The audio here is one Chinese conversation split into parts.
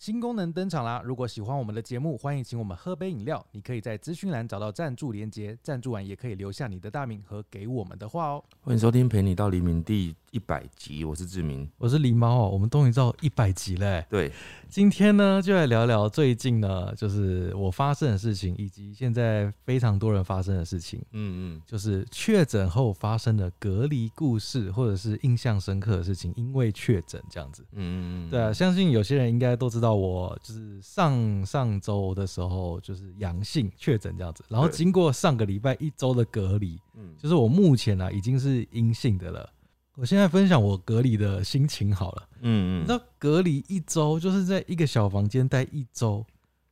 新功能登场啦！如果喜欢我们的节目，欢迎请我们喝杯饮料。你可以在资讯栏找到赞助连接，赞助完也可以留下你的大名和给我们的话哦。欢迎收听《陪你到黎明》第一百集，我是志明。我是狸猫哦，我们终于到一百集嘞！对，今天呢，就来聊聊最近呢，就是我发生的事情，以及现在非常多人发生的事情。嗯嗯，就是确诊后发生的隔离故事，或者是印象深刻的事情，因为确诊这样子。嗯嗯嗯，对啊，相信有些人应该都知道，我就是上上周的时候就是阳性确诊这样子，然后经过上个礼拜一周的隔离，嗯就是我目前呢、啊、已经是阴性的了。我现在分享我隔离的心情好了，嗯嗯，你知道隔离一周就是在一个小房间待一周，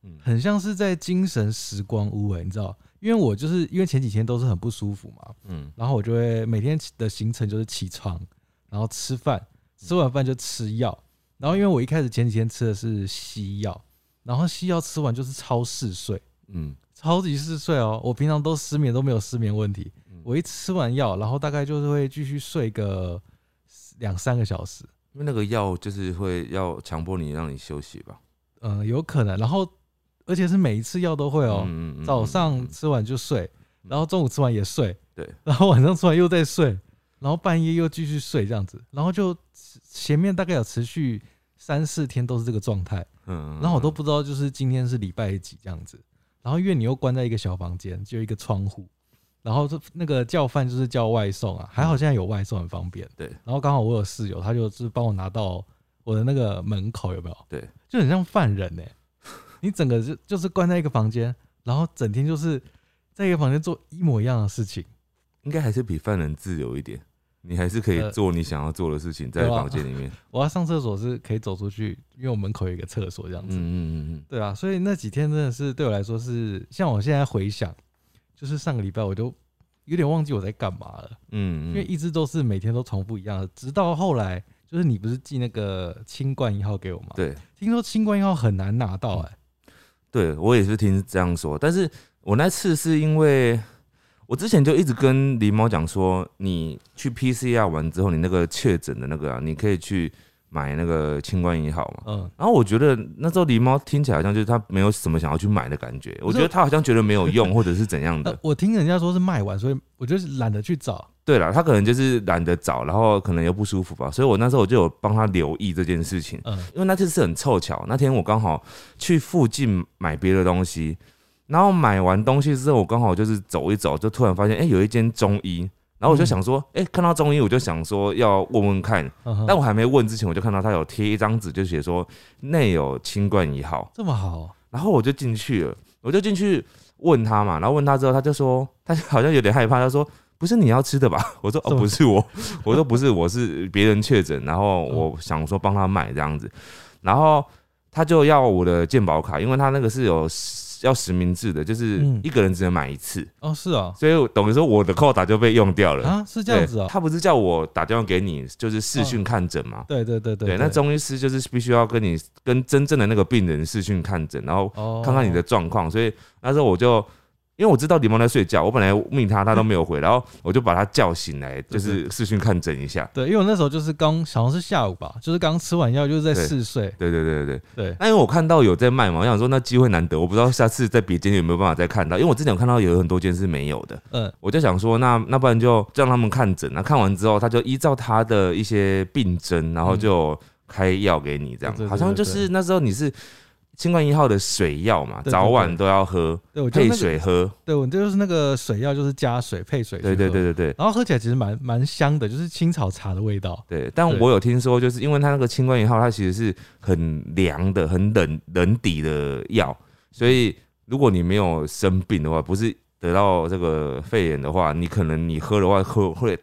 嗯很像是在精神时光屋哎、你知道？因为我就是因为前几天都是很不舒服嘛，嗯然后我就会每天的行程就是起床，然后吃饭，吃完饭就吃药。然后因为我一开始前几天吃的是西药，然后西药吃完就是超嗜睡，嗯超级嗜睡哦。我平常都失眠都没有失眠问题嗯，我一吃完药，然后大概就是会继续睡个两三个小时，因为那个药就是会要强迫你让你休息吧。嗯、有可能。然后而且是每一次药都会哦，嗯嗯嗯早上嗯吃完就睡，然后中午吃完也睡，对，然后晚上吃完又再睡，然后半夜又继续睡这样子，然后就前面大概有持续三四天都是这个状态，嗯，嗯然后我都不知道就是今天是礼拜几这样子，然后因为你又关在一个小房间，就有一个窗户，然后这那个叫饭就是叫外送啊，还好现在有外送很方便，对，然后刚好我有室友，他就是帮我拿到我的那个门口有没有？对，就很像犯人呢、你整个就就是关在一个房间，然后整天就是在一个房间做一模一样的事情。应该还是比犯人自由一点。你还是可以呃做你想要做的事情，在房间里面。我要上厕所是可以走出去，因为我门口有一个厕所这样子。嗯嗯嗯嗯对啊，所以那几天真的是对我来说是，像我现在回想，就是上个礼拜我都有点忘记我在干嘛了，嗯，因为一直都是每天都重复一样的，直到后来就是你不是寄那个清冠一号给我吗？，对。听说清冠一号很难拿到哎、对，我也是听这样说，但是我那次是因为我之前就一直跟狸猫讲说，你去 PCR 完之后，你那个确诊的那个啊，你可以去买那个清冠一号嘛。嗯，然后我觉得那时候狸猫听起来好像就是他没有什么想要去买的感觉，我觉得他好像觉得没有用或者是怎样的呃。我听人家说是卖完，所以我就是懒得去找。对了，他可能就是懒得找，然后可能又不舒服吧，所以我那时候我就有帮他留意这件事情。嗯因为那次是很凑巧，那天我刚好去附近买别的东西，然后买完东西之后，我刚好就是走一走，就突然发现，哎、有一间中医，然后我就想说，哎、看到中医，我就想说要问问看，但我还没问之前，我就看到他有贴一张纸，就写说内有清冠一号，这么好，然后我就进去了，我就进去问他嘛，然后问他之后，他就说，他好像有点害怕，他说。不是你要吃的吧？我说哦，不是我，我说不是，我是别人确诊，然后我想说帮他买这样子，然后他就要我的健保卡，因为他那个是有实要实名制的，就是嗯一个人只能买一次，哦，是啊，所以等于说我的扣打就被用掉了。啊，是这样子对哦，他不是叫我打电话给你，就是视讯看诊嘛？对对对对，那中医师就是必须要跟你跟真正的那个病人视讯看诊，然后哦看看你的状况。所以那时候我就因为我知道李萌在睡觉，我本来命他他都没有回，然后我就把他叫醒来，就是视讯看诊一下。对，因为我那时候就是刚好像是下午吧，就是刚吃完药，就是在对嗜睡。对对对对。对。对，那因为我看到有在卖嘛，我想说那机会难得，我不知道下次在别间有没有办法再看到，因为我之前有看到有很多间是没有的，嗯，我就想说那那不然就让他们看诊，那看完之后他就依照他的一些病症，然后就开药给你，这样、对对对。好像就是那时候你是清冠一号的水药嘛，早晚都要喝，对，我就配，水喝，对我就是那个水药，就是加水配水。对对对。对对。然后喝起来其实蛮蛮香的，就是青草茶的味道。对，但我有听说，就是因为它那个清冠一号，它其实是很凉的、很冷冷底的药，所以如果你没有生病的话，不是得到这个肺炎的话，你可能你喝的话喝会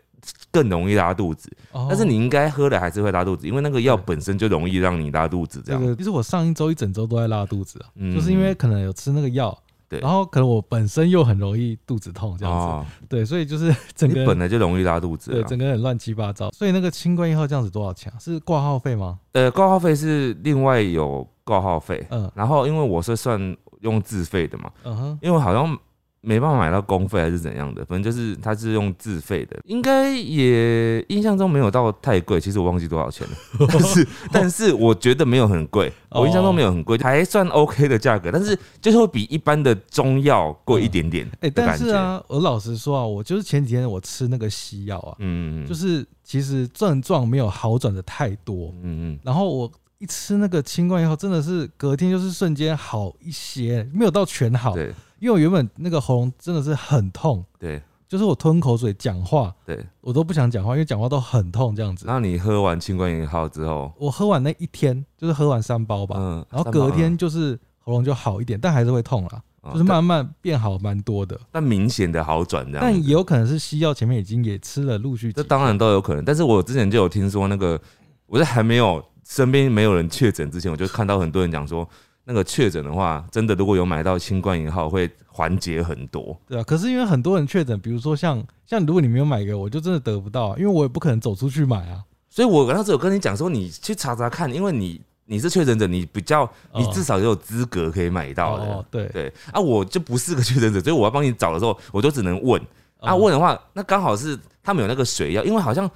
更容易拉肚子。哦但是你应该喝的还是会拉肚子，因为那个药本身就容易让你拉肚子，这样。这个，其实我上一周一整周都在拉肚子啊，嗯就是因为可能有吃那个药，对然后可能我本身又很容易肚子痛这样子，哦，对，所以就是 整你个本来就容易拉肚子对啊。整个人乱七八糟。所以那个清冠一号这样子多少钱啊？是挂号费吗？呃，挂号费是另外有挂号费，嗯然后因为我是算用自费的嘛，嗯哼，因为好像没办法买到公费还是怎样的，反正就是它是用自费的，应该也印象中没有到太贵，其实我忘记多少钱了，但是但是我觉得没有很贵，我印象中没有很贵，还算 OK 的价格，但是就是会比一般的中药贵一点点。哎、但是啊，我老实说啊，我就是前几天我吃那个西药啊，嗯，嗯，就是是其实症状没有好转的太多，嗯嗯，然后我一吃那个清冠以后，真的是隔天就是瞬间好一些，没有到全好，对因为我原本那个喉咙真的是很痛，对就是我吞口水讲话对。我都不想讲话，因为讲话都很痛这样子。那你喝完清冠一号之后，我喝完那一天就是喝完三包吧，嗯，然后隔天就是喉咙就好一点，但还是会痛啦，嗯就是慢慢变好蛮多的。但明显的好转这样子，但也有可能是西药前面已经也吃了，陆续几这当然都有可能。但是我之前就有听说，那个我在还没有身边没有人确诊之前，我就看到很多人讲说，那个确诊的话，真的如果有买到新冠一号，会缓解很多。对啊，可是因为很多人确诊，比如说像像如果你没有买给我，我就真的得不到啊，因为我也不可能走出去买啊。所以我那时候有跟你讲说，你去查查看，因为你你是确诊者，你比较你至少有资格可以买到的。哦，对，对啊，我就不是个 确诊者，所以我要帮你找的时候，我就只能问。啊，哦问的话，那刚好是他们有那个水药，因为好像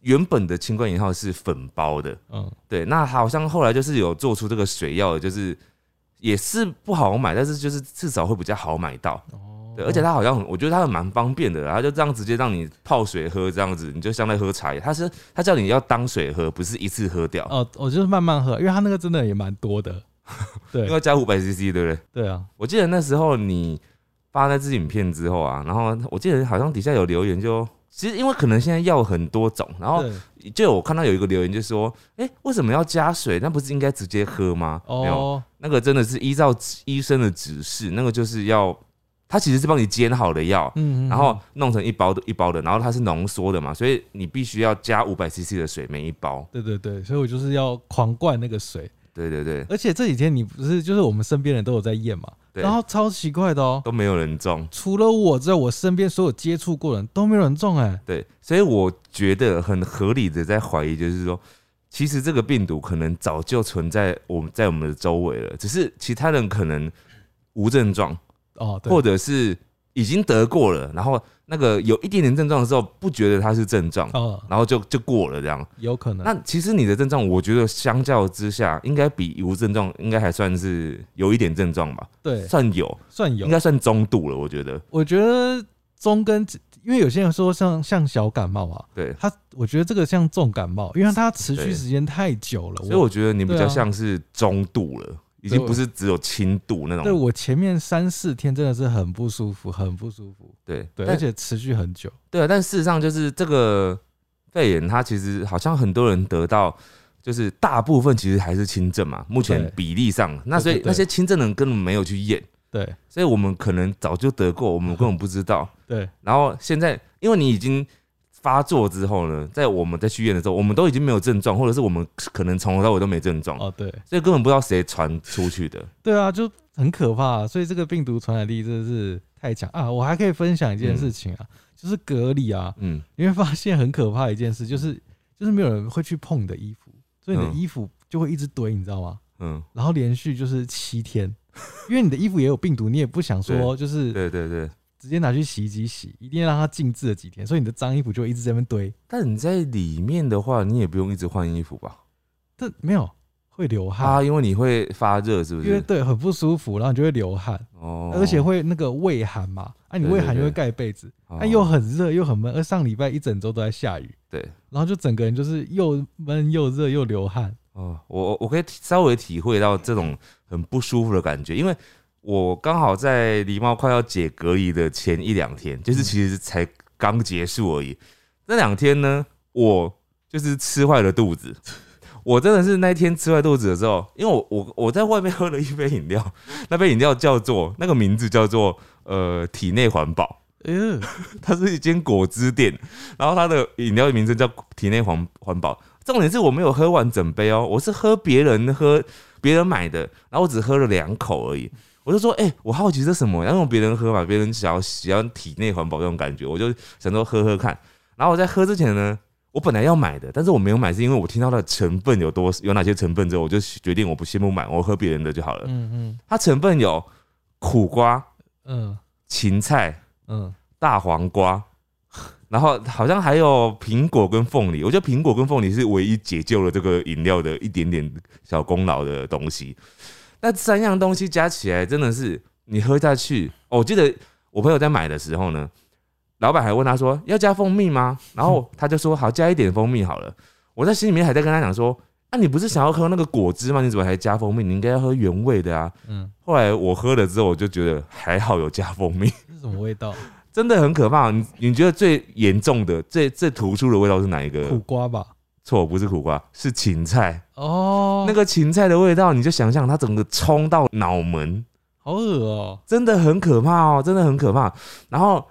原本的清冠一号是粉包的，嗯，对，那好像后来就是有做出这个水药的，就是也是不好买，但是就是至少会比较好买到。哦，对，而且它好像很我觉得它蛮方便的，然后就这样直接让你泡水喝，这样子你就相当于喝茶叶。它是它叫你要当水喝，不是一次喝掉，哦，我就是慢慢喝，因为它那个真的也蛮多的。对因为加五百 CC，对不对？对啊，我记得那时候你发那支影片之后啊，然后我记得好像底下有留言就。其实，因为可能现在药很多种，然后对就我看到有一个留言就说：“哎、为什么要加水？那不是应该直接喝吗？”没有，哦，那个真的是依照医生的指示，那个就是要，他其实是帮你煎好的药，嗯，嗯然后弄成一包的一包的，然后它是浓缩的嘛，所以你必须要加五百 CC 的水每一包。对对对，所以我就是要狂灌那个水，对对对，而且这几天你不是就是我们身边人都有在验嘛，对然后超奇怪的哦，都没有人中。除了我之外，我身边所有接触过的人都没有人中哎、对，所以我觉得很合理的在怀疑，就是说，其实这个病毒可能早就存在我们在我们的周围了，只是其他人可能无症状，哦，对，或者是已经得过了，然后那个有一点点症状的时候，不觉得它是症状，哦，然后就就过了这样。有可能，那其实你的症状，我觉得相较之下，应该比无症状应该还算是有一点症状吧，对，算有，算有。应，该算中度了，我觉得。我觉得中跟，因为有些人说像像小感冒啊，对，他我觉得这个像重感冒，因为它持续对。时间太久了。所以我觉得你比对啊。较像是中度了，已经不是只有轻度那种。对我前面三四天真的是很不舒服，很不舒服，对对，而且持续很久。对啊，但事实上就是这个肺炎，它其实好像很多人得到。就是大部分其实还是轻症嘛，目前比例上，那所以那些轻症的人根本没有去验，对所以我们可能早就得过，我们根本不知道。对然后现在，因为你已经发作之后呢，在我们在去医院的时候，我们都已经没有症状，或者是我们可能从头到尾都没症状，哦对所以根本不知道谁传出去的。对啊，就很可怕、所以这个病毒传染力真的是太强啊！我还可以分享一件事情啊，就是隔离啊，嗯，你会发现很可怕的一件事，就是就是没有人会去碰你的衣服，所以你的嗯衣服就会一直堆，你知道吗？嗯，然后连续就是七天，因为你的衣服也有病毒，你也不想说就是对对对。直接拿去洗衣机洗，一定要让它静置了几天，所以你的脏衣服就一直在那边堆。但你在里面的话，你也不用一直换衣服吧？但没有会流汗，啊，因为你会发热，是不是因为？对很不舒服，然后你就会流汗，哦而且会那个畏寒嘛，啊你对对对畏寒就会盖被子，哦啊又很热又很闷，而上礼拜一整周都在下雨，对然后就整个人就是又闷又热又流汗。哦，我我可以稍微体会到这种很不舒服的感觉，因为我刚好在狸猫快要解隔离的前一两天，就是其实才刚结束而已。那两天呢，我就是吃坏了肚子。我真的是那一天吃坏肚子的时候，因为我我我在外面喝了一杯饮料，那杯饮料叫做那个名字叫做呃体内环保，哎呦，它是一间果汁店，然后它的饮料的名称叫体内环环保。重点是我没有喝完整杯哦，我是喝别人喝别人买的，然后我只喝了两口而已。我就说，哎、我好奇这什么，要用别人喝嘛，别人想要喜欢体内环保这种感觉，我就想说喝喝看。然后我在喝之前呢，我本来要买的，但是我没有买，是因为我听到它的成分有多有哪些成分之后，我就决定我不先不买，我喝别人的就好了。嗯嗯它成分有苦瓜、嗯，芹菜、嗯，大黄瓜，然后好像还有苹果跟凤梨。我觉得苹果跟凤梨是唯一解救了这个饮料的一点点小功劳的东西。那三样东西加起来，真的是你喝下去。哦我记得我朋友在买的时候呢，老板还问他说要加蜂蜜吗？然后他就说好，加一点蜂蜜好了。我在心里面还在跟他讲说，啊，你不是想要喝那个果汁吗？你怎么还加蜂蜜？你应该要喝原味的啊。嗯，后来我喝了之后，我就觉得还好有加蜂蜜，是什么味道？真的很可怕。你你觉得最严重的、最最突出的味道是哪一个？苦瓜吧？错，不是苦瓜，是芹菜。哦，那个芹菜的味道，你就想象它整个冲到脑门，好恶哦、真的很可怕哦，真的很可怕。然后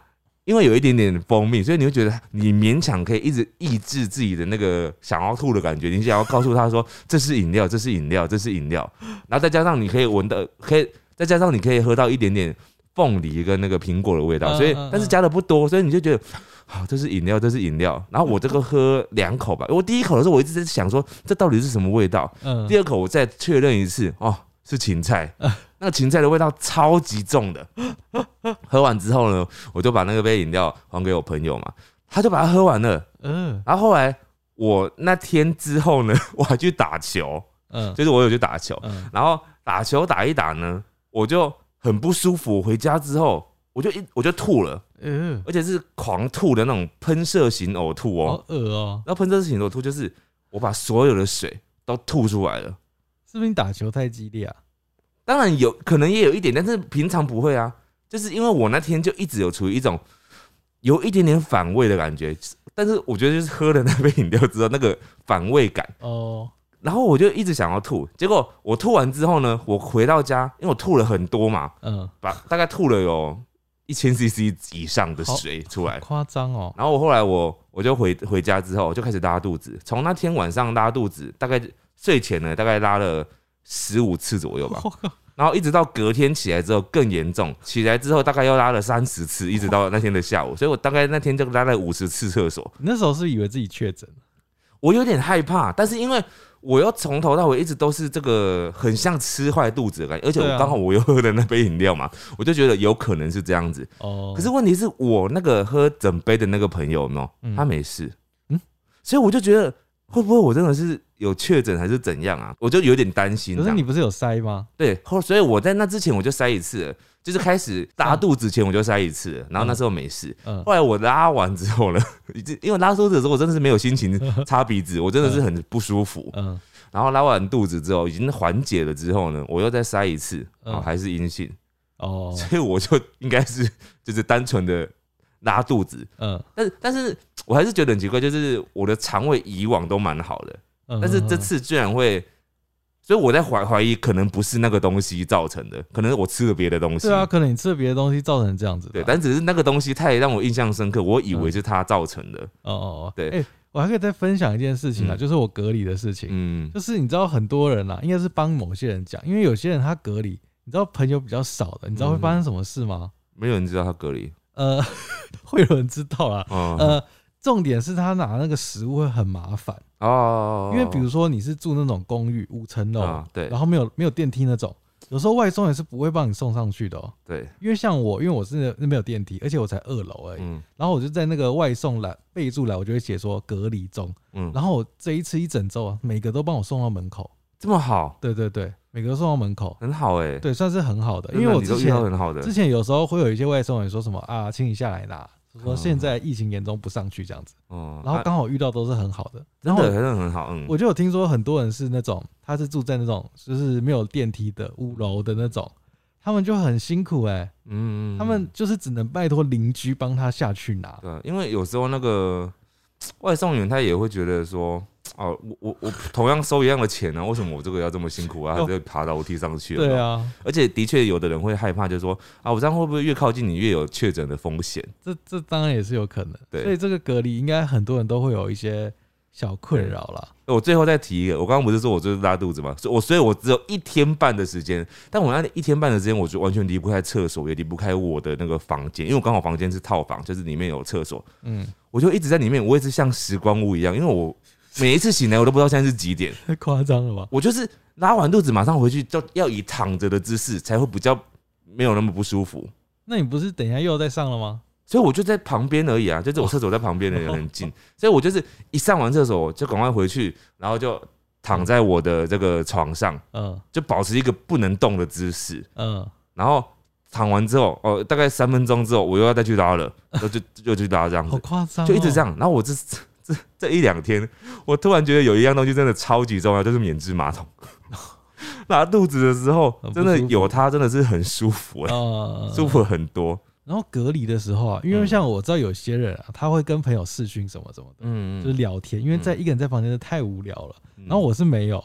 因为有一点点蜂蜜，所以你会觉得你勉强可以一直抑制自己的那个想要吐的感觉。你想要告诉他说这是饮料，这是饮料，这是饮料，然后再加上你可以闻到，可以再加上你可以喝到一点点凤梨跟那个苹果的味道，所以但是加的不多，所以你就觉得。好，这是饮料，这是饮料。然后我这个喝两口吧，我第一口的时候我一直在想说，这到底是什么味道？嗯，第二口我再确认一次，哦，是芹菜，那个芹菜的味道超级重的。喝完之后呢，我就把那个杯饮料还给我朋友嘛，他就把它喝完了。嗯然后后来我那天之后呢，我还去打球，嗯就是我有去打球，嗯然后打球打一打呢，我就很不舒服。回家之后，我就一我就吐了，嗯，而且是狂吐的那种喷射型呕吐哦。好恶哦、然后喷射型呕吐就是我把所有的水都吐出来了。是不是你打球太激烈啊？当然有可能也有一点，但是平常不会啊，就是因为我那天就一直有处于一种有一点点反胃的感觉，但是我觉得就是喝了那杯饮料之后那个反胃感，哦，然后我就一直想要吐，结果我吐完之后呢，我回到家，因为我吐了很多嘛，嗯，把大概吐了有一千 CC 以上的水出来，夸张哦。然后我后来我我就回回家之后就开始拉肚子，从那天晚上拉肚子，大概睡前呢大概拉了十五次左右吧。然后一直到隔天起来之后更严重，起来之后大概又拉了三十次，一直到那天的下午，所以我大概那天就拉了五十次厕所。你那时候是以为自己确诊了？我有点害怕，但是因为我又从头到尾一直都是这个很像吃坏肚子的感觉，而且我刚好我又喝了那杯饮料嘛，我就觉得有可能是这样子。哦，可是问题是我那个喝整杯的那个朋友有没有嗯他没事，嗯嗯，所以我就觉得会不会我真的是有确诊还是怎样啊？我就有点担心。可是你不是有塞吗？对，后所以我在那之前我就塞一次了，就是开始拉肚子前我就塞一次，然后那时候没事。嗯，后来我拉完之后呢，因为拉肚子的时候我真的是没有心情 擦鼻子，我真的是很不舒服。嗯，然后拉完肚子之后已经缓解了之后呢，我又再塞一次，嗯。哦，还是阴性，哦，所以我就应该是就是单纯的拉肚子。嗯。但是但是我还是觉得很奇怪，就是我的肠胃以往都蛮好的，嗯，但是这次居然会，所以我在怀怀疑，可能不是那个东西造成的，可能我吃了别的东西。对啊，可能你吃了别的东西造成这样子的对，啊。但只是那个东西太让我印象深刻，我以为是它造成的。哦哦哦，对哎，我还可以再分享一件事情啊，嗯就是我隔离的事情。嗯，就是你知道很多人啊，应该是帮某些人讲，因为有些人他隔离，你知道朋友比较少的，你知道会发生什么事吗？没有人知道他隔离。呃，会有人知道啦。哦呃，重点是他拿那个食物会很麻烦，哦，因为比如说你是住那种公寓五层楼，啊，对。然后没有没有电梯那种，有时候外送也是不会帮你送上去的哦。对，因为像我，因为我是那边有电梯，而且我才二楼而已，嗯。然后我就在那个外送栏备注栏，我就会写说隔离中，嗯，然后我这一次一整周啊，每个都帮我送到门口。这么好，对对对，每个都送到门口，很好哎。对，算是很好的。因为我之前很好的。之前有时候会有一些外送员说什么啊，请你下来拿，说哦现在疫情严重不上去这样子，哦，然后啊刚好遇到都是很好的。真的然后真的很好，嗯，我就有听说很多人是那种他是住在那种就是没有电梯的五楼的那种，他们就很辛苦哎、嗯，嗯他们就是只能拜托邻居帮他下去拿。对啊，因为有时候那个 外送员他也会觉得说，哦，我我我同样收一样的钱呢、为什么我这个要这么辛苦啊？还得爬楼梯上去？有没有对，啊，而且的确有的人会害怕，就是说啊，我这样会不会越靠近你越有确诊的风险？这这当然也是有可能。对所以这个隔离应该很多人都会有一些小困扰啦。我最后再提一个，我刚刚不是说我就是拉肚子吗，所以我所以我只有一天半的时间，但我那一天半的时间，我就完全离不开厕所，也离不开我的那个房间，因为我刚好房间是套房，就是里面有厕所，嗯，我就一直在里面，我一直像时光屋一样，因为我每一次醒来我都不知道现在是几点，太夸张了吧？我就是拉完肚子马上回去，就要以躺着的姿势才会比较没有那么不舒服。那你不是等一下又要再上了吗？所以我就在旁边而已啊，就是我厕所在旁边的人很近，所以我就是一上完厕所就赶快回去，然后就躺在我的这个床上，嗯。就保持一个不能动的姿势，嗯，然后躺完之后，哦，大概三分钟之后，我又要再去拉了，就就又去拉这样好子，夸张、哦，就一直这样。然后我这这这这一两天，我突然觉得有一样东西真的超级重要，就是免治马桶。拉肚子的时候真的有它，真的是很舒服舒服很多。然后隔离的时候啊，因为嗯像我知道有些人啊，他会跟朋友视讯什么什么的，嗯就是聊天，因为在一个人在房间的太无聊了。然然后我是没有，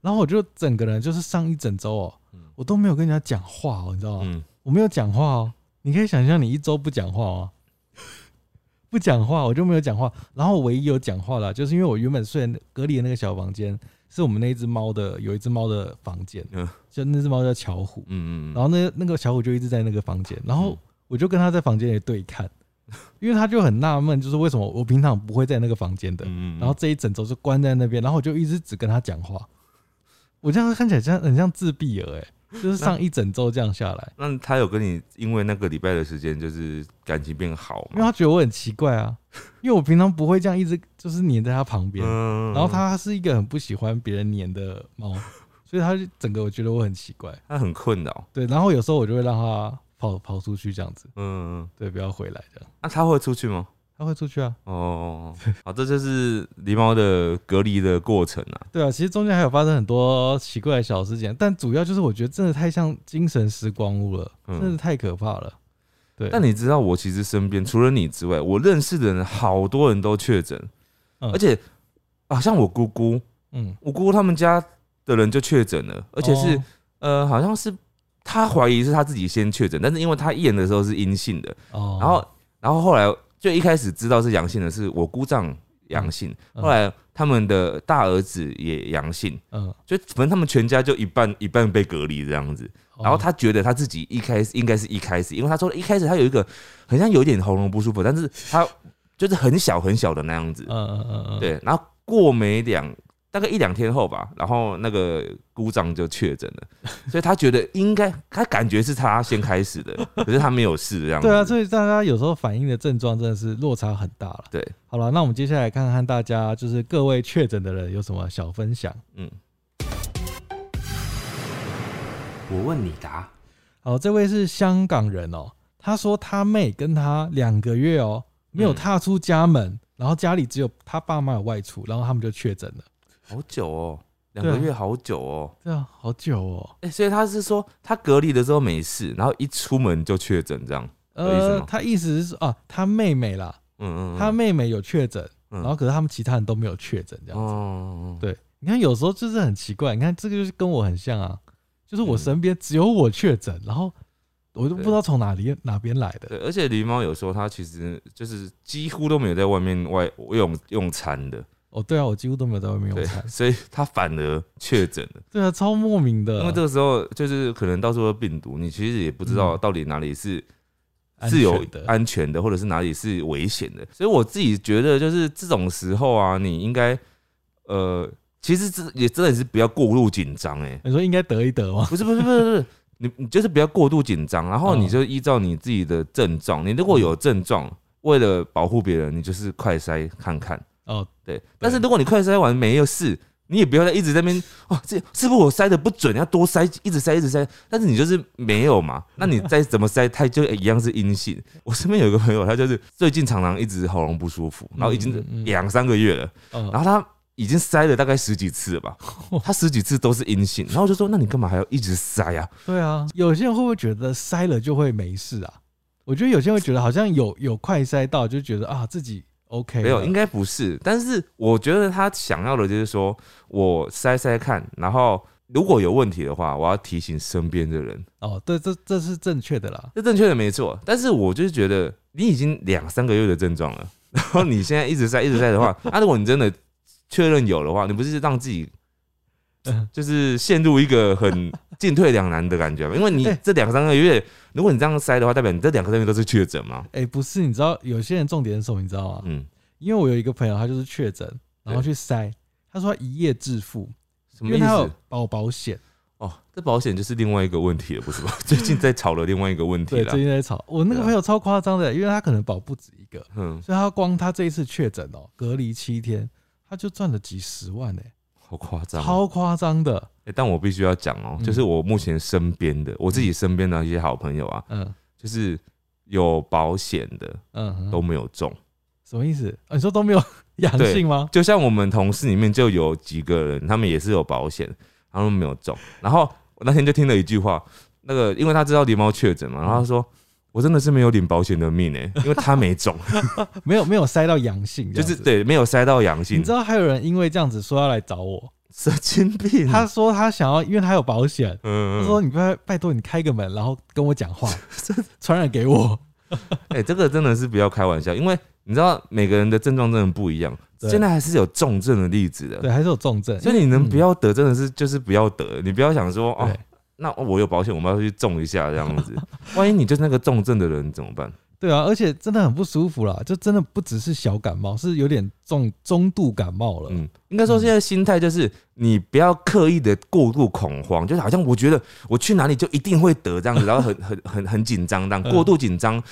然后我就整个人就是上一整周哦嗯，我都没有跟人家讲话哦，你知道吗？嗯我没有讲话哦，你可以想象你一周不讲话哦？不讲话，我就没有讲话。然后唯一有讲话的啊、就是因为我原本睡隔离的那个小房间，是我们那一只猫的有一只猫的房间，嗯就那只猫叫巧虎，嗯嗯然后那那个巧虎就一直在那个房间，然后嗯我就跟他在房间里对看，因为他就很纳闷，就是为什么我平常不会在那个房间的，嗯然后这一整周就关在那边，然后我就一直只跟他讲话，我这样看起来像很像自闭儿哎、就是上一整周这样下来，那他有跟你因为那个礼拜的时间，就是感情变好吗？因为他觉得我很奇怪啊，因为我平常不会这样一直就是黏在他旁边，嗯。然后他是一个很不喜欢别人黏的猫，所以他就整个我觉得我很奇怪，他很困扰。对，然后有时候我就会让他跑跑出去这样子，嗯，嗯对，不要回来这样，那他会出去吗？他会出去啊，哦，好，这就是狸猫的隔离的过程啊。对啊，其实中间还有发生很多奇怪的小事件，但主要就是我觉得真的太像精神时光屋了，嗯。真的太可怕了。对，但你知道，我其实身边除了你之外，我认识的人好多人都确诊，嗯。而且啊，像我姑姑，嗯，我姑姑他们家的人就确诊了，而且是、哦。呃，好像是他怀疑是他自己先确诊，但是因为他验的时候是阴性的，哦，然后然后后来就一开始知道是阳性的是我姑丈阳性，嗯。后来他们的大儿子也阳性，嗯，就反正他们全家就一半一半被隔离这样子。然后哦他觉得他自己一开始应该是一开始，因为他说一开始他有一个很像有一点喉咙不舒服，但是他就是很小很小的那样子，嗯嗯嗯嗯，对。然后过没两大概一两天后吧，然后那个姑丈就确诊了，所以他觉得应该他感觉是他先开始的，可是他没有事这样子。对啊，所以大家有时候反应的症状真的是落差很大了。对，好了，那我们接下来看看大家就是各位确诊的人有什么小分享。嗯，我问你答。好，这位是香港人哦，他说他妹跟他两个月哦没有嗯踏出家门，然后家里只有他爸妈有外出，然后他们就确诊了。好久哦，两个月好久哦。对啊，好久哦。哎、所以他是说他隔离的时候没事，然后一出门就确诊这样。有意思吗，呃他意思是说啊，他妹妹啦，嗯嗯嗯，他妹妹有确诊，嗯然后可是他们其他人都没有确诊，这样子。哦，对，你看有时候就是很奇怪，你看这个就是跟我很像啊，就是我嗯身边只有我确诊，然后我都不知道从哪里哪边来的。对，而且狸猫有时候它其实就是几乎都没有在外面外用用餐的，哦，对啊，我几乎都没有在外面用餐，。所以他反而确诊了。对啊，超莫名的。因为这个时候就是可能到处都病毒，你其实也不知道嗯到底哪里是安是有全的安全的，或者是哪里是危险的。所以我自己觉得，就是这种时候啊，你应该呃，其实这也真的是不要过度紧张哎。你说应该得一得吗？不是不是不是不是，你你就是不要过度紧张，然后嗯你就依照你自己的症状，你如果有症状，为了保护别人，你就是快筛看看，哦，对。但是如果你快筛完没有事，你也不要再一直在那边哦，这是不是我筛的不准？要多筛，一直筛一直筛，但是你就是没有嘛，那你再怎么筛，它就一样是阴性。我身边有一个朋友，他就是最近常常一直喉咙不舒服，然后已经两三个月了，嗯然后他已经塞了大概十几次了吧，他十几次都是阴性，然后我就说，那你干嘛还要一直筛啊？对啊，有些人会不会觉得塞了就会没事啊？我觉得有些人会觉得好像有有快塞到，就觉得啊自己 OK。没有，应该不是。但是我觉得他想要的就是说，我筛筛看，然后如果有问题的话，我要提醒身边的人，哦，对，这这是正确的啦。这正确的没错。但是我就是觉得你已经两三个月的症状了，然后你现在一直在一直在的话，啊，如果你真的确认有的话，你不是让自己嗯就是陷入一个很进退两难的感觉吗？因为你 哎这两三个月，如果你这样塞的话，代表你这两个月都是确诊吗。哎、不是，你知道有些人重点是什么？你知道吗？嗯，因为我有一个朋友，他就是确诊，然后去塞，他说他一夜致富，什么意因为他有思？保保险，哦，这保险就是另外一个问题了，不是吗？最近在吵了另外一个问题对，了最。近在吵。我那个朋友超夸张的，因为他可能保不止一个，嗯，所以他光他这一次确诊哦，隔离七天，他就赚了几十万呢、好夸张哦。超夸张的。欸但我必须要讲哦、嗯就是我目前身边的，我自己身边的一些好朋友啊，嗯就是有保险的嗯，都没有中。什么意思？啊你说都没有 阳性吗？就像我们同事里面就有几个人，他们也是有保险，他们没有中。然后我那天就听了一句话，那个因为他知道狸猫确诊嘛，然后他说。我真的是没有领保险的命哎、因为他没中，没有没有塞到阳性就是对没有塞到阳性。你知，道还有人因为这样子说要来找我，神经病。他说他想要，因为他有保险，嗯，他说你拜拜托你开个门，然后跟我讲话，传染给我。哎、这个真的是不要开玩笑，因为你知道每个人的症状真的不一样，对。现在还是有重症的例子的。对，还是有重症，所以你能不嗯要得，真的是就是不要得，你不要想说哦对，那我有保险，我们要去中一下这样子，万一你就是那个重症的人怎么办？对啊，而且真的很不舒服啦，就真的不只是小感冒，是有点重中度感冒了。嗯，应该说现在心态就是你不要刻意的过度恐慌，就是好像我觉得我去哪里就一定会得这样子，然后很很很很紧张，这样嗯过度紧张，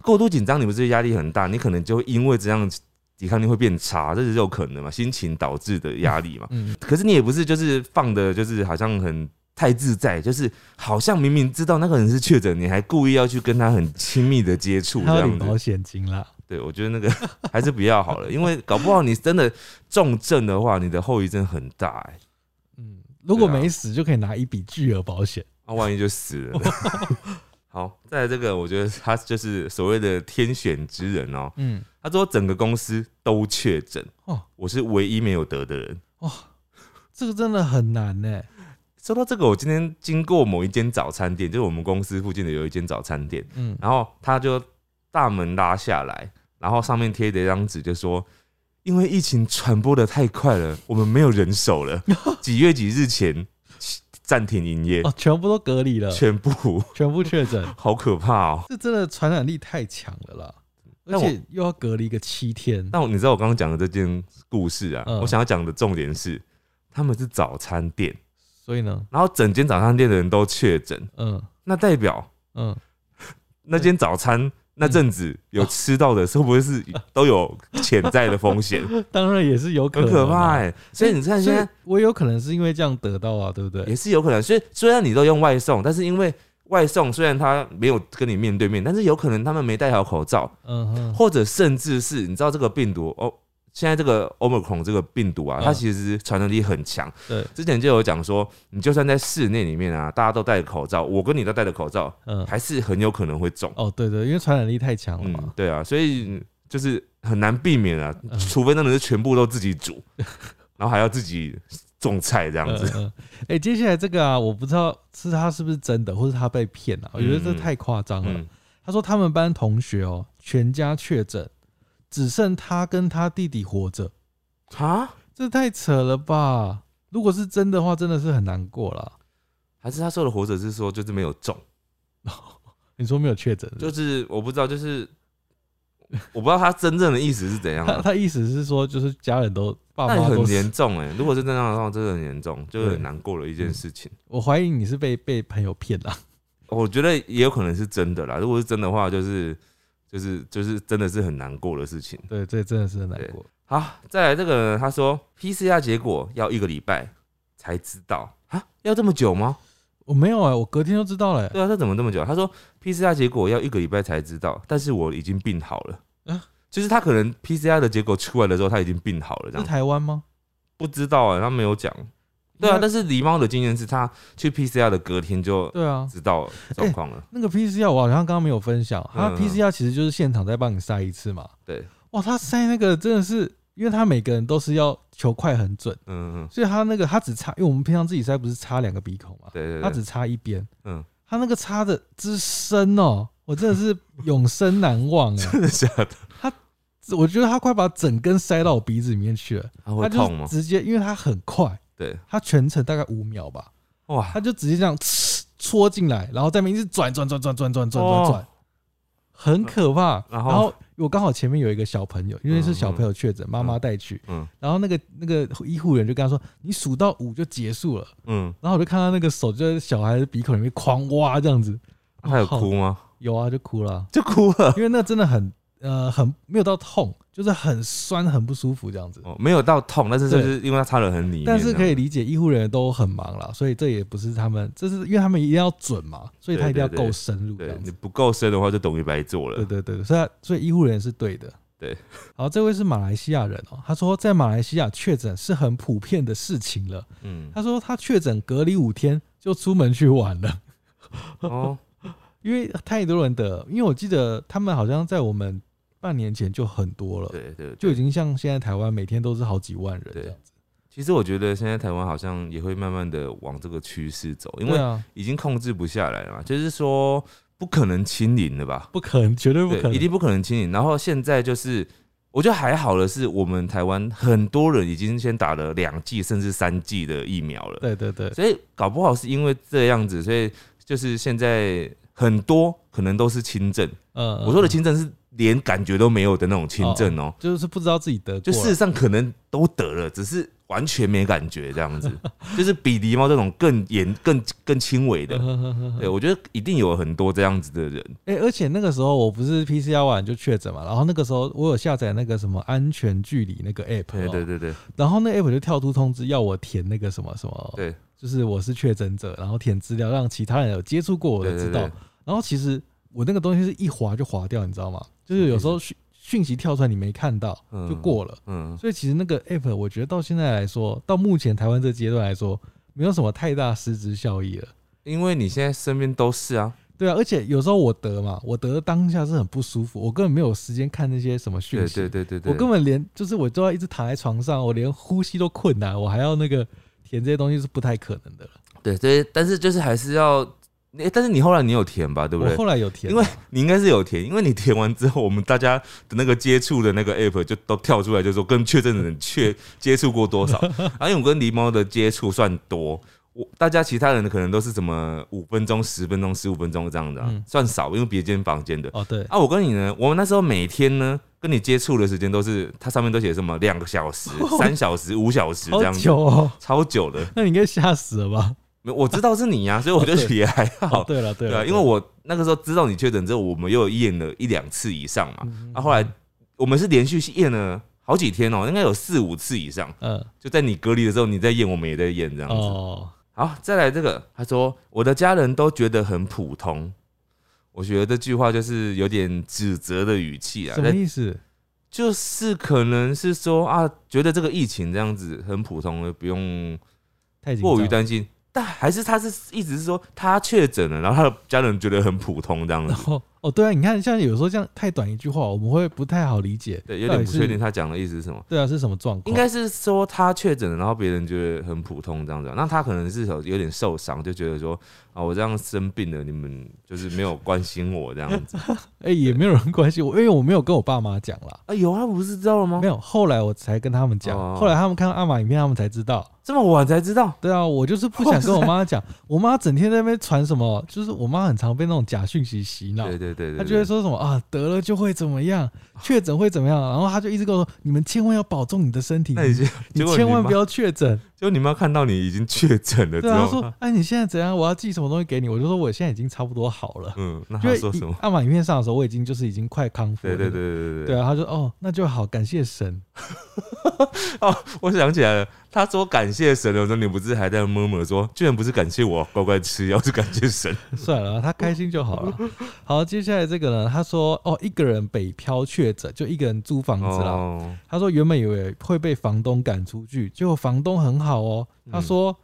过度紧张，你不是压力很大，你可能就会因为这样抵抗力会变差，这是有可能嘛，心情导致的压力嘛。嗯，可是你也不是就是放的，就是好像很太自在，就是好像明明知道那个人是确诊，你还故意要去跟他很亲密的接触这样子保。险金啦。对，我觉得那个 还是不要好了，因为搞不好你真的重症的话，你的后遗症很大哎、嗯，如果没死，就可以拿一笔巨额保险。那、万一就死了呢。好，再来这个，我觉得他就是所谓的天选之人哦。嗯，他说整个公司都确诊，哦，我是唯一没有得的人哦。这个真的很难呢。说到这个，我今天经过某一间早餐店，就是我们公司附近的有一间早餐店，嗯，然后他就大门拉下来，然后上面贴着一张纸，就说因为疫情传播的太快了，我们没有人手了，几月几日前暂停营业，哦，全部都隔离了，全部全部确诊，好可怕哦。这真的传染力太强了啦。而且又要隔离个七天，那我你知道我刚刚讲的这件故事啊，嗯我想要讲的重点是，他们是早餐店，所以呢，然后整间早餐店的人都确诊，嗯。那代表嗯，那间早餐那阵子有吃到的，会不会是都有潜在的风险？当然也是有可很能啊，可怕哎、所以你看现在我有可能是因为这样得到啊，对不对？也是有可能，所以虽然你都用外送，但是因为外送虽然他没有跟你面对面，但是有可能他们没戴好口罩，嗯哼，或者甚至是你知道这个病毒哦。现在这个 Omicron 这个病毒啊，嗯它其实传染力很强。对，之前就有讲说，你就算在室内里面啊，大家都戴着口罩，我跟你都戴着口罩，嗯，还是很有可能会中。哦，对对，因为传染力太强了嗯嘛，，对啊，所以就是很难避免啊，嗯除非真的是全部都自己煮，然后还要自己种菜这样子。哎、接下来这个啊，我不知道是他是不是真的，或是他被骗了、我觉得这嗯太夸张了。嗯，他说他们班同学哦，全家确诊，只剩他跟他弟弟活着，啊，这太扯了吧？如果是真的话，真的是很难过啦。还是他说的活着是说就是没有中，你说没有确诊，就是我不知道，就是 我不知道他真正的意思是怎样他啊。他意思是说，就是家人都爸那也很严重哎、如果是这样的话，真的很严重，就是很难过的一件事情。我怀疑你是被被朋友骗了。我觉得也有可能是真的啦。如果是真的话，就是就是就是真的是很难过的事情。对，这真的是很难过。好，再来这个呢，他说 PCR 结果要一个礼拜才知道啊，要这么久吗？我没有哎、我隔天就知道了、欸。对啊，这怎么这么久？他说 PCR 结果要一个礼拜才知道，但是我已经病好了。啊就是他可能 PCR 的结果出来的时候，他已经病好了，这是样台湾吗？不知道啊、他没有讲。对啊，但是狸猫的经验是他去 PCR 的隔天就对啊，知道状况了。那个 PCR 我好像刚刚没有分享，他 PCR 其实就是现场再帮你筛一次嘛。对，哇，他筛那个真的是，因为他每个人都是要求快很准，嗯嗯，所以他那个他只插，因为我们平常自己筛不是插两个鼻孔嘛，对对对，他只插一边，嗯，他那个插的之深哦，我真的是永生难忘哎、真的假的？他我觉得他快把整根塞到我鼻子里面去了，他会痛吗？直接，因为他很快，对，他全程大概五秒吧，哇。他，就直接这样 戳进来，然后在那边一直转转转转转转转转转。哦，很可怕。然后？我刚好前面有一个小朋友，因为是小朋友确诊，妈妈带去，嗯。然后那个那个医护人就跟他说：“你数到五就结束了。嗯”，然后我就看到那个手就在小孩的鼻孔里面狂挖这样子，他有哭吗？有啊，就哭了。啊，就哭了。因为那真的很呃很没有到痛，就是很酸很不舒服这样子。哦，没有到痛，但是就是因为他插得很里面，但是可以理解医护人员都很忙了，所以这也不是他们，这是因为他们一定要准嘛，所以他一定要够深入这对。你不够深的话，就等于白做了。对对对，所以所以医护人员是对的。对，好，这位是马来西亚人哦，他说在马来西亚确诊是很普遍的事情了。嗯，他说他确诊隔离五天就出门去玩了，哦，因为太多人得，因为我记得他们好像在我们半年前就很多了，对对，就已经像现在台湾每天都是好几万人这样子。其实我觉得现在台湾好像也会慢慢的往这个趋势走，因为已经控制不下来了嘛，就是说不可能清零了吧？不可能，绝对不可，能，一定不可能清零。然后现在就是，我觉得还好的是，我们台湾很多人已经先打了两剂甚至三剂的疫苗了，对对对，所以搞不好是因为这样子，所以就是现在很多可能都是轻症。嗯，我说的嗯轻症是连感觉都没有的那种轻症哦、就是不知道自己得就事实上可能都得了，只是完全没感觉这样子，就是比狸猫这种更严、更更轻微的。对，我觉得一定有很多这样子的人。哎、而且那个时候我不是 PCR 完就确诊嘛，然后那个时候我有下载那个什么安全距离那个 app，、对对，对对然后那 app 就跳出通知要我填那个什么什么，对就是我是确诊者，然后填资料让其他人有接触过我的知道。然后其实我那个东西是一划就划掉，你知道吗？就是有时候讯讯息跳出来你没看到嗯就过了，嗯，所以其实那个 app 我觉得到现在来说，到目前台湾这阶段来说，没有什么太大实质效益了。因为你现在身边都是啊，对啊，而且有时候我得嘛，我得当下是很不舒服，我根本没有时间看那些什么讯息，对对对对，我根本连就是我都要一直躺在床上，我连呼吸都困难，我还要那个填这些东西是不太可能的了。对对，但是就是还是要，诶但是你后来你有填吧，对不对？我后来有填啊，因为你应该是有填，因为你填完之后，我们大家的那个接触的那个 app 就都跳出来，就说跟确诊的人确 接触过多少。然 后因为我跟狸猫的接触算多，我大家其他人可能都是什么五分钟、十分钟、十五分钟这样的啊、嗯算少，因为别间房间的。哦对，啊，我跟你呢，我们那时候每天呢跟你接触的时间都是，它上面都写什么两个小时、三小时、五小时这样子，久哦，超久的。那你应该吓死了吧？没我知道是你呀、所以我就也还好哦，。对了对啊，因为我那个时候知道你确诊之后，我们又验了一两次以上嘛。嗯啊，后来我们是连续验了好几天哦、应该有四五次以上。嗯就在你隔离的时候，你在验，我们也在验这样子。哦，好，再来这个，他说我的家人都觉得很普通。我觉得这句话就是有点指责的语气啊，什么意思？就是可能是说啊，觉得这个疫情这样子很普通，不用太过于。担心。但还是他是一直是说他确诊了，然后他的家人觉得很普通这样子。哦，对啊，你看，像有时候这样太短一句话，我们会不太好理解。对，有点不确定他讲的意思是什么。对啊，是什么状况？应该是说他确诊了，然后别人觉得很普通这样子，那他可能是有有点受伤，就觉得说啊，我这样生病了，你们就是没有关心我这样子。哎、也没有人关心我，因为我没有跟我爸妈讲啦。啊，有啊，不是知道了吗没？有，后来我才跟他们讲，哦后来他们看到阿玛影片，他们才知道。这么晚才知道？对啊，我就是不想跟我妈讲，我妈整天在那边传什么，就是我妈很常被那种假讯息洗脑，对对对对，她就会说什么啊得了就会怎么样，确诊会怎么样，然后他就一直跟我说，你们千万要保重你的身体，你千万不要确诊。就你妈看到你已经确诊了之对啊，说，哎，你现在怎样？我要寄什么东西给你？我就说我现在已经差不多好了。嗯，那他说什么？阿玛影片上的时候，我已经就是已经快康复了。对对对对对对啊，他说哦，那就好，感谢神。哦，我想起来了，他说感谢神的时候，你不是还在摸摸说，居然不是感谢我乖乖吃药，是感谢神。算了，他开心就好了。好，接下来这个呢，他说哦，一个人北漂确诊，就一个人租房子啦。哦，他说原本以为会被房东赶出去，结果房东很好哦。他说、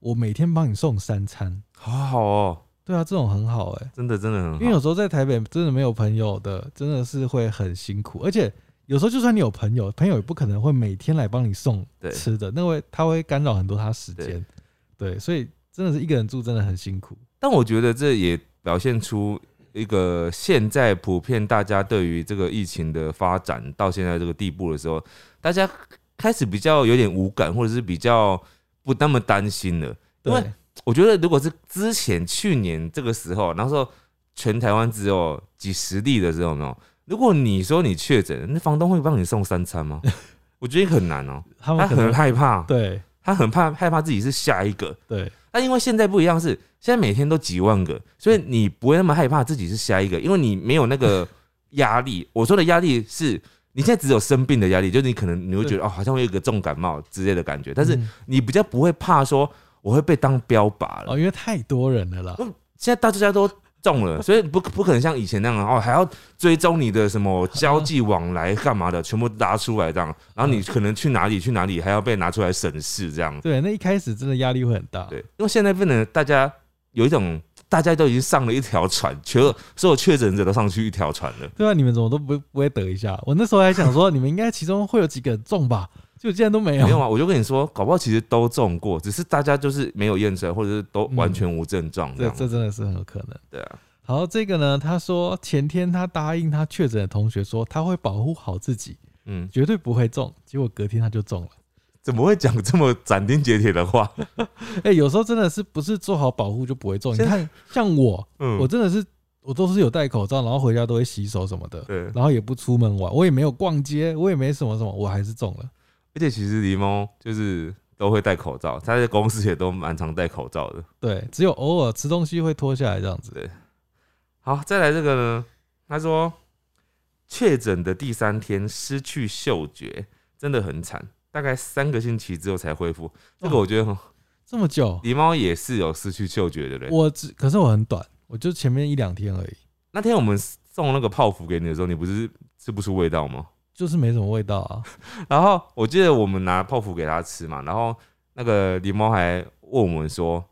我每天帮你送三餐。好好哦，对啊，这种很好哎、真的真的很好。因为有时候在台北真的没有朋友的，真的是会很辛苦，而且有时候就算你有朋友，朋友也不可能会每天来帮你送对吃的，那会他会干扰很多他时间。对，所以真的是一个人住真的很辛苦。但我觉得这也表现出一个现在普遍大家对于这个疫情的发展到现在这个地步的时候，大家开始比较有点无感，或者是比较不那么担心了。因为，我觉得如果是之前去年这个时候，那时候全台湾只有几十例的时候，有没有？如果你说你确诊，那房东会帮你送三餐吗？我觉得很难哦、他很害怕，对他很怕害怕自己是下一个。对那因为现在不一样是，现在每天都几万个，所以你不会那么害怕自己是下一个，因为你没有那个 压力。我说的压力是你现在只有生病的压力，就是你可能你会觉得哦，好像会有一个重感冒之类的感觉，但是嗯你比较不会怕说我会被当标靶了。哦，因为太多人了啦。现在大家都中了，所以不不可能像以前那样哦，还要追踪你的什么交际往来干嘛的，全部拉出来这样，然后你可能去哪里去哪里还要被拿出来审视这样。对，那一开始真的压力会很大。对，因为现在变得大家有一种，大家都已经上了一条船，全所有确诊者都上去一条船了。对啊，你们怎么都不不会得一下？我那时候还想说，你们应该其中会有几个中吧，就竟然都没有。没有啊，我就跟你说，搞不好其实都中过，只是大家就是没有验证，或者是都完全无症状这。这这真的是很有可能。对啊，好，这个呢，他说前天他答应他确诊的同学说他会保护好自己，嗯，绝对不会中，结果隔天他就中了。怎么会讲这么斩钉截铁的话？哎、有时候真的是不是做好保护就不会中。你看，像我，嗯，我真的是我都是有戴口罩，然后回家都会洗手什么的，对，然后也不出门玩，我也没有逛街，我也没什么什么，我还是中了。而且其实狸猫就是都会戴口罩，他在公司也都蛮常戴口罩的。对，只有偶尔吃东西会脱下来这样子。好，再来这个呢，他说确诊的第三天失去嗅觉，真的很惨，大概三个星期之后才恢复。这个哦我觉得很这么久，狸猫也是有失去嗅觉的人。我只可是我很短，我就前面一两天而已，那天我们送那个泡芙给你的时候，你不是吃不出味道吗？就是没什么味道啊。然后我记得我们拿泡芙给他吃嘛，然后那个狸猫还问我们说，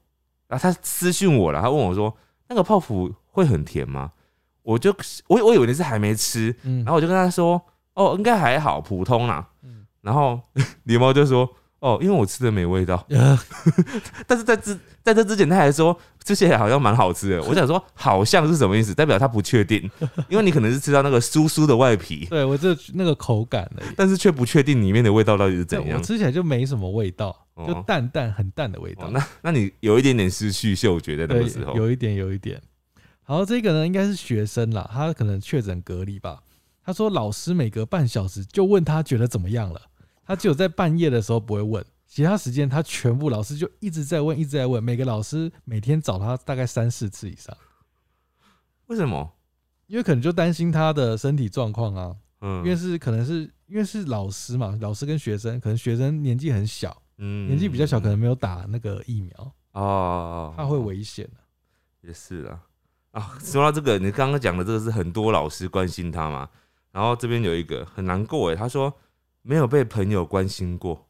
啊，他私讯我了，他问我说，那个泡芙会很甜吗？我就我我以为你是还没吃，嗯然，后我就跟他说，哦，应该还好，普通啦。嗯然后 狸猫就说，哦，因为我吃的没味道。呃，但是在之在这之前，他还说这些好像蛮好吃的。我想说，好像是什么意思？代表他不确定，因为你可能是吃到那个酥酥的外皮，对我这那个口感而已。但是却不确定里面的味道到底是怎样我。吃起来就没什么味道，哦就淡淡很淡的味道。哦，那那你有一点点失去嗅觉在那对个时候，，有一点，有一点。好，这个呢应该是学生啦，他可能确诊隔离吧。他说老师每隔半小时就问他觉得怎么样了，他只有在半夜的时候不会问，其他时间他全部老师就一直在问，一直在问。每个老师每天找他大概三四次以上，为什么？因为可能就担心他的身体状况啊，嗯，因为是可能是因为是老师嘛，老师跟学生，可能学生年纪很小，嗯年纪比较小，可能没有打那个疫苗，哦，怕会危险啊也是啊。啊，说到这个，你刚刚讲的这个是很多老师关心他嘛，然后这边有一个很难过哎，他说没有被朋友关心过，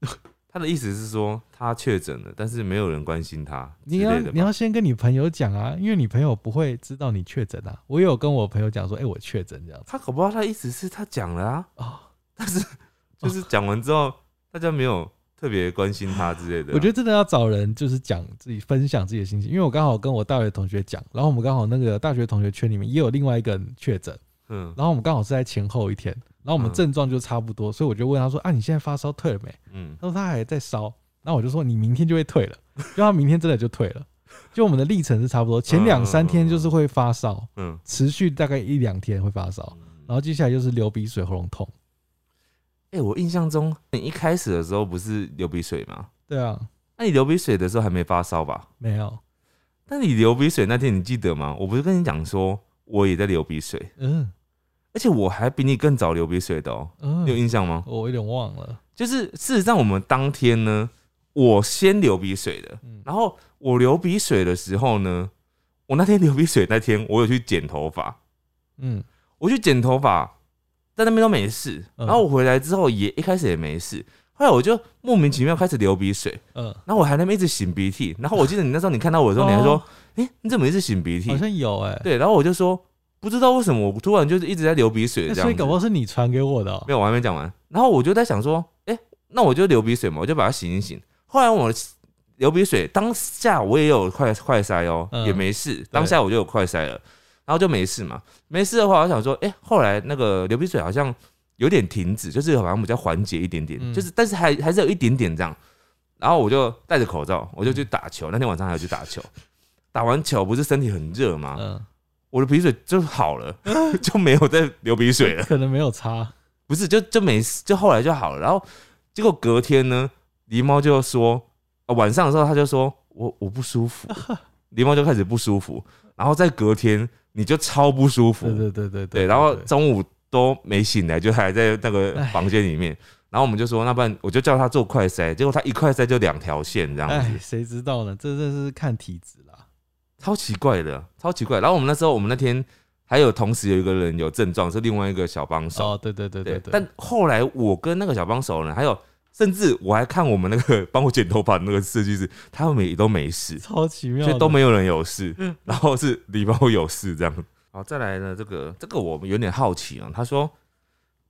他的意思是说他确诊了，但是没有人关心他你要。你要先跟你朋友讲啊，因为你朋友不会知道你确诊啊。我有跟我朋友讲说，哎、我确诊这样子。他搞不好他的意思是他讲了啊，啊、但是 就是讲完之后，大家没有特别关心他之类的啊。我觉得真的要找人，就是讲自己分享自己的心情，因为我刚好跟我大学同学讲，然后我们刚好那个大学同学圈里面也有另外一个人确诊，嗯。然后我们刚好是在前后一天，然后我们嗯症状就差不多，所以我就问他说，啊，你现在发烧退了没？嗯他说他还在烧，那我就说你明天就会退了，就他明天真的就退了。就我们的历程是差不多，前两三天就是会发烧，嗯，持续大概一两天会发烧，然后接下来就是流鼻水、喉咙痛。哎、我印象中你一开始的时候不是流鼻水吗？对啊，那你流鼻水的时候还没发烧吧？没有，那你流鼻水那天你记得吗？我不是跟你讲说我也在流鼻水，嗯而且我还比你更早流鼻水的哦、你有嗯，印象吗？我有点忘了。就是事实上我们当天呢，我先流鼻水的，嗯。然后我流鼻水的时候呢，我那天流鼻水那天我有去剪头发，嗯。我去剪头发，在那边都没事，嗯。然后我回来之后也一开始也没事，后来我就莫名其妙开始流鼻水，嗯，然后我还在那边一直擤鼻涕，然后我记得你那时候你看到我的时候，你还说哦，哎、你怎么一直擤鼻涕？好？像有哎、对，然后我就说不知道为什么我突然就是一直在流鼻水这样子欸所以搞不好是你传给我的、哦没。有，我还没讲完。然后我就在想说，哎、那我就流鼻水嘛，我就把它醒一醒。后来我流鼻水，当下我也有快快塞哦、嗯也没事。当下我就有快塞了，然后就没事嘛。没事的话，我想说，哎、后来那个流鼻水好像有点停止，就是好像比较缓解一点点，嗯就是但是还还是有一点点这样。然后我就戴着口罩，我就去打球。那天晚上还要去打球，打完球不是身体很热吗？嗯，我的鼻水就好了，就没有再流鼻水了。可能没有擦，不是，就就没事，就后来就好了。然后结果隔天呢，狸猫就说，呃晚上的时候他就说我我不舒服，狸猫就开始不舒服，然后在隔天你就超不舒服，对对对对对，然后中午都没醒来，就还在那个哎房间里面。然后我们就说，那不然我就叫他做快筛，结果他一快筛就两条线这样哎，子，谁知道呢？这这是看体质啦。超奇怪的，超奇怪。然后我们那时候，我们那天还有同时有一个人有症状，是另外一个小帮手，哦，对对对对对，但后来我跟那个小帮手呢，还有甚至我还看我们那个帮我剪头发的那个设计师，他们也都没事，超奇妙所，以都没有人有事，然后是礼包有事这样。好，再来呢，这个这个我们有点好奇啊。他说，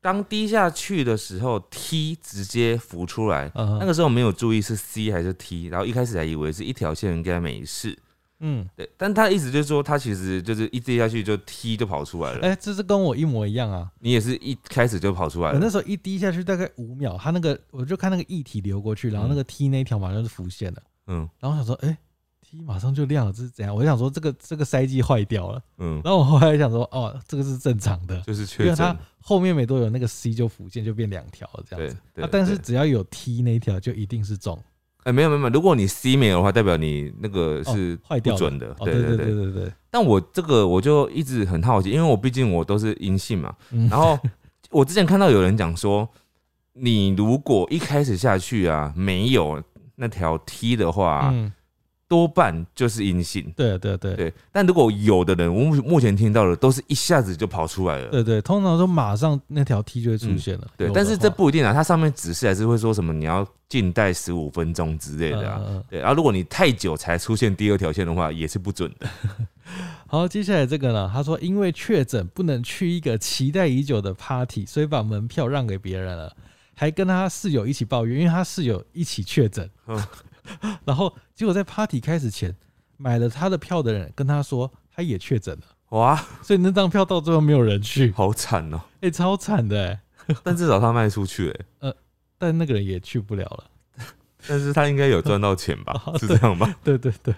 刚滴下去的时候，T 直接浮出来，那个时候没有注意是 C 还是 T，然后一开始还以为是一条线应该没事，嗯，对，但他的意思就是说，他其实就是一滴下去就 T 就跑出来了，哎，这是跟我一模一样啊。你也是一开始就跑出来了，我那时候一滴下去大概五秒，他那个我就看那个液体流过去，然后那个 T 那一条马上就浮现了，嗯。然后我想说，哎，T 马上就亮了，这是怎样？我就想说这个这个塞剂坏掉了，嗯，然后我后来想说，哦，这个是正常的，就是确因为它，后面没多久那个 C 就浮现，就变两条这样对子。对啊，但是只要有 T 那一条，就一定是中，哎、没有没有没有，如果你 C 没有的话，代表你那个是坏掉了不准的。哦，对对对对对对对，但我这个我就一直很好奇，因为我毕竟我都是阴性嘛。嗯然后我之前看到有人讲说，你如果一开始下去啊没有那条 T 的话，嗯，多半就是阴性。对对对对，但如果有的人，我目目前听到的都是一下子就跑出来了。对对，通常都马上那条 T 就会出现了。对，但是这不一定啊，它上面指示还是会说什么你要静待十五分钟之类的啊。对，然后如果你太久才出现第二条线的话，也是不准的。好，接下来这个呢？他说，因为确诊不能去一个期待已久的 party，所以把门票让给别人了，还跟他室友一起抱怨，因为他室友一起确诊。嗯 然后结果在 party 开始前，买了他的票的人跟他说他也确诊了，哇，所以那张票到最后没有人去，好惨哦、哎、超惨的哎、但至少他卖出去了、但那个人也去不了了。但是他应该有赚到钱吧？哦是这样吧？对对对，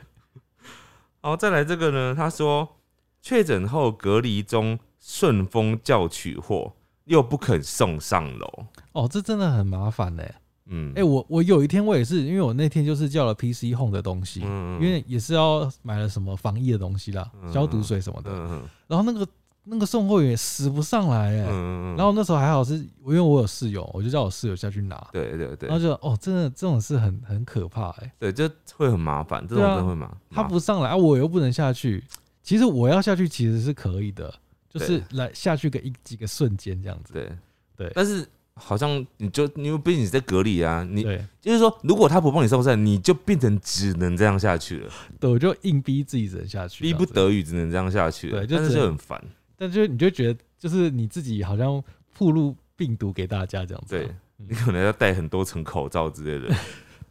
好，再来这个呢？他说确诊后隔离中顺丰叫取货，又不肯送上楼。哦，这真的很麻烦呢、嗯，哎、我我有一天我也是，因为我那天就是叫了 PC Home 的东西，嗯因为也是要买了什么防疫的东西啦，嗯消毒水什么的。嗯然后那个那个送货员也死不上来哎、嗯然后那时候还好是，因为我有室友，我就叫我室友下去拿。对对对然后就哦，真的这种事很很可怕哎、对，就会很麻烦，这种真的会麻。他麻不上来啊，我又不能下去。其实我要下去其实是可以的，就是来下去个一几个瞬间这样子。对对但是好像你就因为毕竟你在隔离啊，你对就是说，如果他不帮你送餐，你就变成只能这样下去了，对，我就硬逼自己只能下去，逼不。得已只能这样下去了。但是对就很烦。但就你就觉得，就是你自己好像暴露病毒给大家这样子啊。对你可能要戴很多层口罩之类的。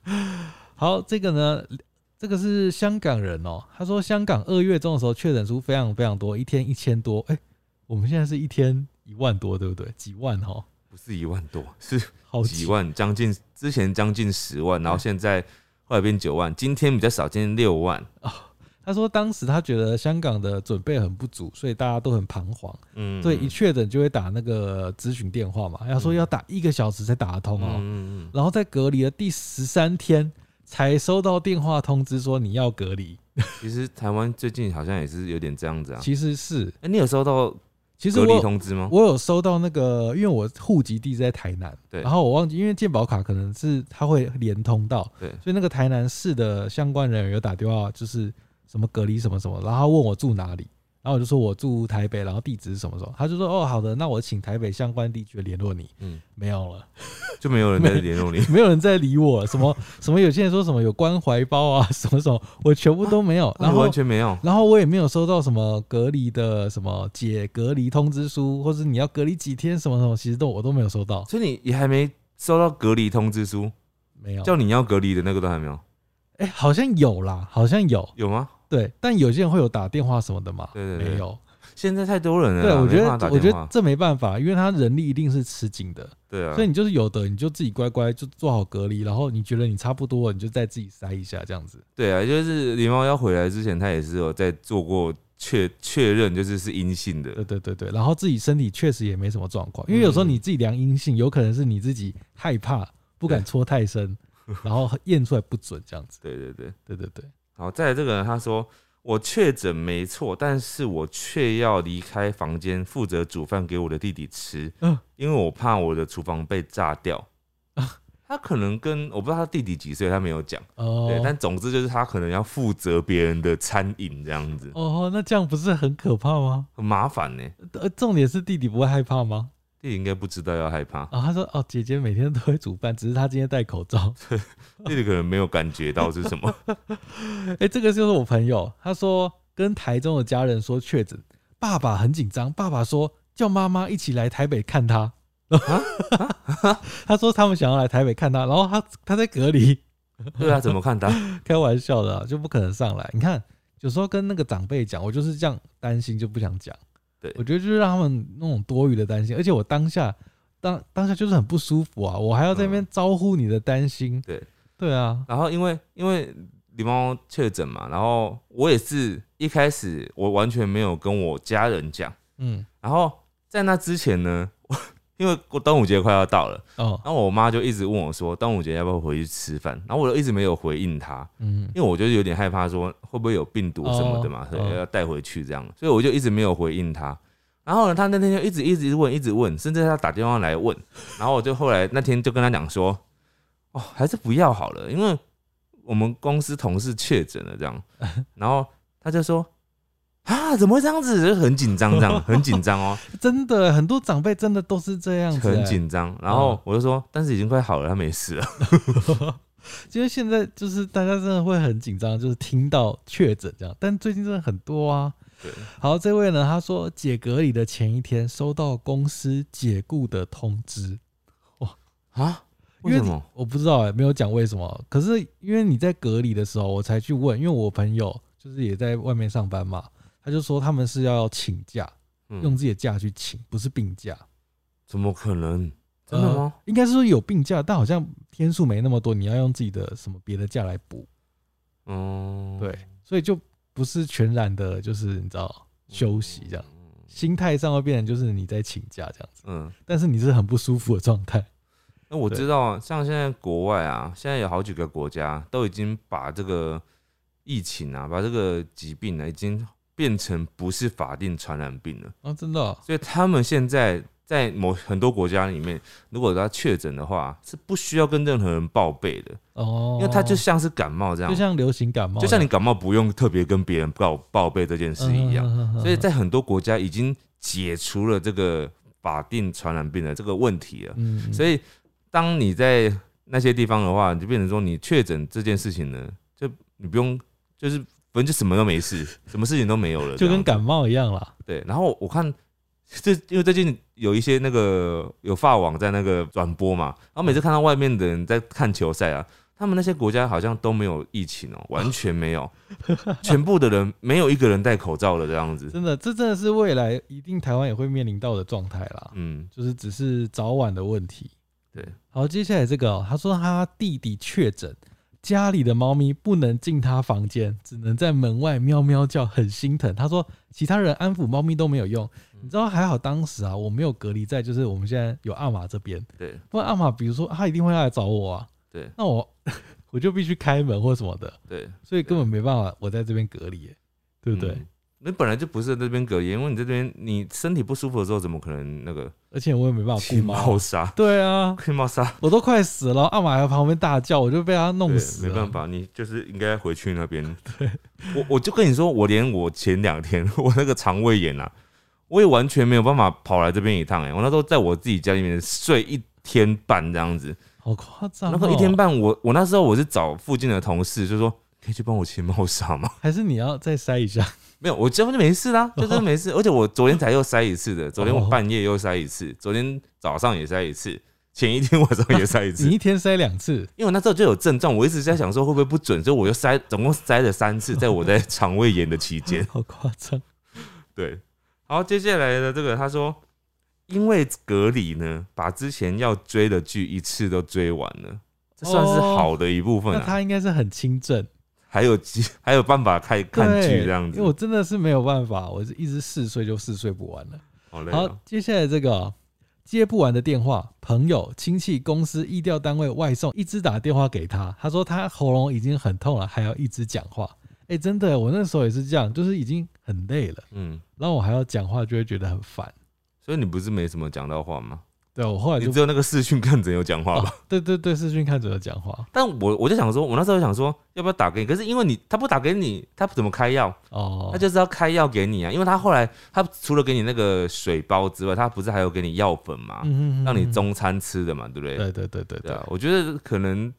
好，这个呢，这个是香港人哦。他说香港二月中的时候确诊数非常非常多，一天一千多。哎、我们现在是一天一万多，对不对？几万哈，不是一万多，是好几万，将近之前将近十万，然后现在后来变九万，今天比较少，今天六万。他说当时他觉得香港的准备很不足，所以大家都很彷徨，嗯，所以一确诊就会打那个咨询电话嘛，要说要打一个小时才打得通哦。嗯嗯然后在隔离的第十三天才收到电话通知说你要隔离，嗯，其实台湾最近好像也是有点这样子啊。其实是，哎，你有收到其实我通知吗？我有收到那个，因为我户籍地在台南，对。然后我忘记，因为健保卡可能是它会连通到，对，所以那个台南市的相关人员有打电话，就是什么隔离什么什么，然后他问我住哪里，然后我就说我住台北，然后地址是什么时候，他就说哦好的，那我请台北相关地区联络你，嗯，没有了，就没有人在联络你。没有人在理我，什么什么有些人说什么有关怀包啊，什么什么，我全部都没有，然后完全没有。然后我也没有收到什么隔离的什么解隔离通知书，或是你要隔离几天什么什么，其实都我都没有收到，所以你也还没收到隔离通知书，没有。叫你要隔离的那个都还没有，哎、好像有啦，好像有，有吗？对，但有些人会有打电话什么的嘛，对对对没有。现在太多人了对，我觉得我觉。得这没办法，因为他人力一定是吃紧的，对啊，所以你就是有的你就自己乖乖就做好隔离，然后你觉得你差不多了，你就再自己塞一下这样子。对啊，就是狸猫要回来之前，他也是有在做过确确认就是是阴性的对，对对对，然后自己身体确实也没什么状况，因为有时候你自己量阴性，有可能是你自己害怕，不敢戳太深，然后验出来不准这样子。对对对。对对对，好，再来这个人他说我确诊没错，但是我却要离开房间负责煮饭给我的弟弟吃，嗯因为我怕我的厨房被炸掉。他可能跟我不知道他弟弟几岁，他没有讲。哦，对，但总之就是他可能要负责别人的餐饮这样子，哦，那这样不是很可怕吗？很麻烦呢。呃，重点是弟弟不会害怕吗？弟弟应该不知道要害怕，啊、他说哦，姐姐每天都会煮饭，只是她今天戴口罩。弟 弟可能没有感觉到是什么。哎、这个就是我朋友，他说跟台中的家人说确诊，爸爸很紧张，爸爸说叫妈妈一起来台北看他。他说他们想要来台北看他，然后他他在隔离，对啊，怎么看他？开玩笑的啊、就不可能上来。你看，有时候跟那个长辈讲，我就是这样担心，就不想讲。对。我觉得就是让他们那种多余的担心，而且我当下当当下就是很不舒服啊，我还要在那边招呼你的担心。对。对啊，然后因为因为狸猫确诊嘛，然后我也是一开始我完全没有跟我家人讲，嗯，然后在那之前呢，我因为我端午节快要到了，哦，然后我妈就一直问我说端午节要不要回去吃饭，然后我就一直没有回应她，嗯，因为我就是有点害怕说会不会有病毒什么的嘛，哦所以哦。要带回去这样，所以我就一直没有回应她。然后呢，她那天就一直一直问，一直问，甚至她打电话来问，然后我就后来那天就跟她讲说，哦，还是不要好了，因为我们公司同事确诊了这样，然后她就说。啊，怎么会这样子？就很紧张，这样很紧张哦，真的很多长辈真的都是这样子、很欸紧张。然后我就说，但是已经快好了，他没事了。因为现在就是大家真的会很紧张，就是听到确诊这样，但最近真的很多啊。对，好，这位呢，他说解隔离的前一天收到公司解雇的通知，哇啊？因为为什么？我不知道哎、没有讲为什么。可是因为你在隔离的时候，我才去问，因为我朋友就是也在外面上班嘛，他就说他们是要请假，嗯用自己的假去请，不是病假。怎么可能？真的吗？应该是说有病假，但好像天数没那么多，你要用自己的什么别的假来补。嗯，对，所以就不是全然的，就是你知道休息这样，心态上会变成就是你在请假这样子，嗯，但是你是很不舒服的状态。那我对知道啊，像现在国外啊，现在有好几个国家都已经把这个疫情啊，把这个疾病呢、已经变成不是法定传染病了，啊，真的哦、所以他们现在在某很多国家里面，如果他确诊的话，是不需要跟任何人报备的，哦，因为他就像是感冒这样。就，像流行感冒，就像你感冒不用特别跟别人报报备这件事一样。所以在很多国家已经解除了这个法定传染病的这个问题了。嗯，所以当你在那些地方的话，你就变成说你确诊这件事情呢，就你不用，就是反正就什么都没事，什么事情都没有了，就跟感冒一样啦。对。然后我看 这因为最近有一些那个有法网在那个转播嘛，然后每次看到外面的人在看球赛啊。他们那些国家好像都没有疫情哦、完全没有，全部的人没有一个人戴口罩的这样子。真的，这真的是未来一定台湾也会面临到的状态啦。嗯，就是只是早晚的问题。对，好，接下来这个哦、他说他弟弟确诊，家里的猫咪不能进他房间，只能在门外喵喵叫，很心疼。他说其他人安抚猫咪都没有用，你知道还好当时啊我没有隔离在，就是我们现在有阿玛这边，对。不然阿玛比如说他一定会来找我啊，对。那我 我就必须开门或什么的，对，所以根本没办法我在这边隔离耶，对不对？嗯你本来就不是在这边隔离，因为你这边你身体不舒服的时候，怎么可能那个而且我也没办法去顾猫猫，砂？对啊，去猫砂，我都快死了，阿玛还在旁边大叫，我就被他弄，死了。没办法，你就是应该回去那边。对，我我就跟你说，我连我前两天 我那个肠胃炎啊，我也完全没有办法跑来这边一趟哎、我那时候在我自己家里面睡一天半这样子，好夸张、哦！那个一天半我我那时候我是找附近的同事，就说可以去帮我切猫砂吗？还是你要再塞一下？没有，我根本就没事啦，就真的没事。而且我昨天才又塞一次的，昨天我哦半夜又塞一次，昨天早上也塞一次，前一天晚上也塞一次 你。一天塞两次，因为我那时候就有症状，我一直在想说会不会不准，所以我又塞，总共塞了三次，在我在肠胃炎的期间。好夸张。对，好，接下来的这个他说，因为隔离呢，把之前要追的剧一次都追完了，这算是好的一部分啊。那他应该是很轻症，还有机 还有办法看看剧这样子因为，我真的是没有办法，我是一直嗜睡就嗜睡不完了。好好接下来这个哦接不完的电话，朋友、亲戚、公司、医调单位、外送，一直打电话给他，他说他喉咙已经很痛了，还要一直讲话。哎、真的，我那时候也是这样，就是已经很累了，嗯，然后我还要讲话，就会觉得很烦。所以你不是没什么讲到话吗？对我后来就你只有那个视讯看诊有讲话吧？哦对对对，视讯看诊有讲话但我我就想说，我那时候想说要不要打给你，可是因为你他不打给你，他怎么开药？哦，他就是要开药给你啊，因为他后来他除了给你那个水包之外，他不是还有给你药粉嘛，嗯让你中餐吃的嘛，对不对？对对对对对啊，我觉得可能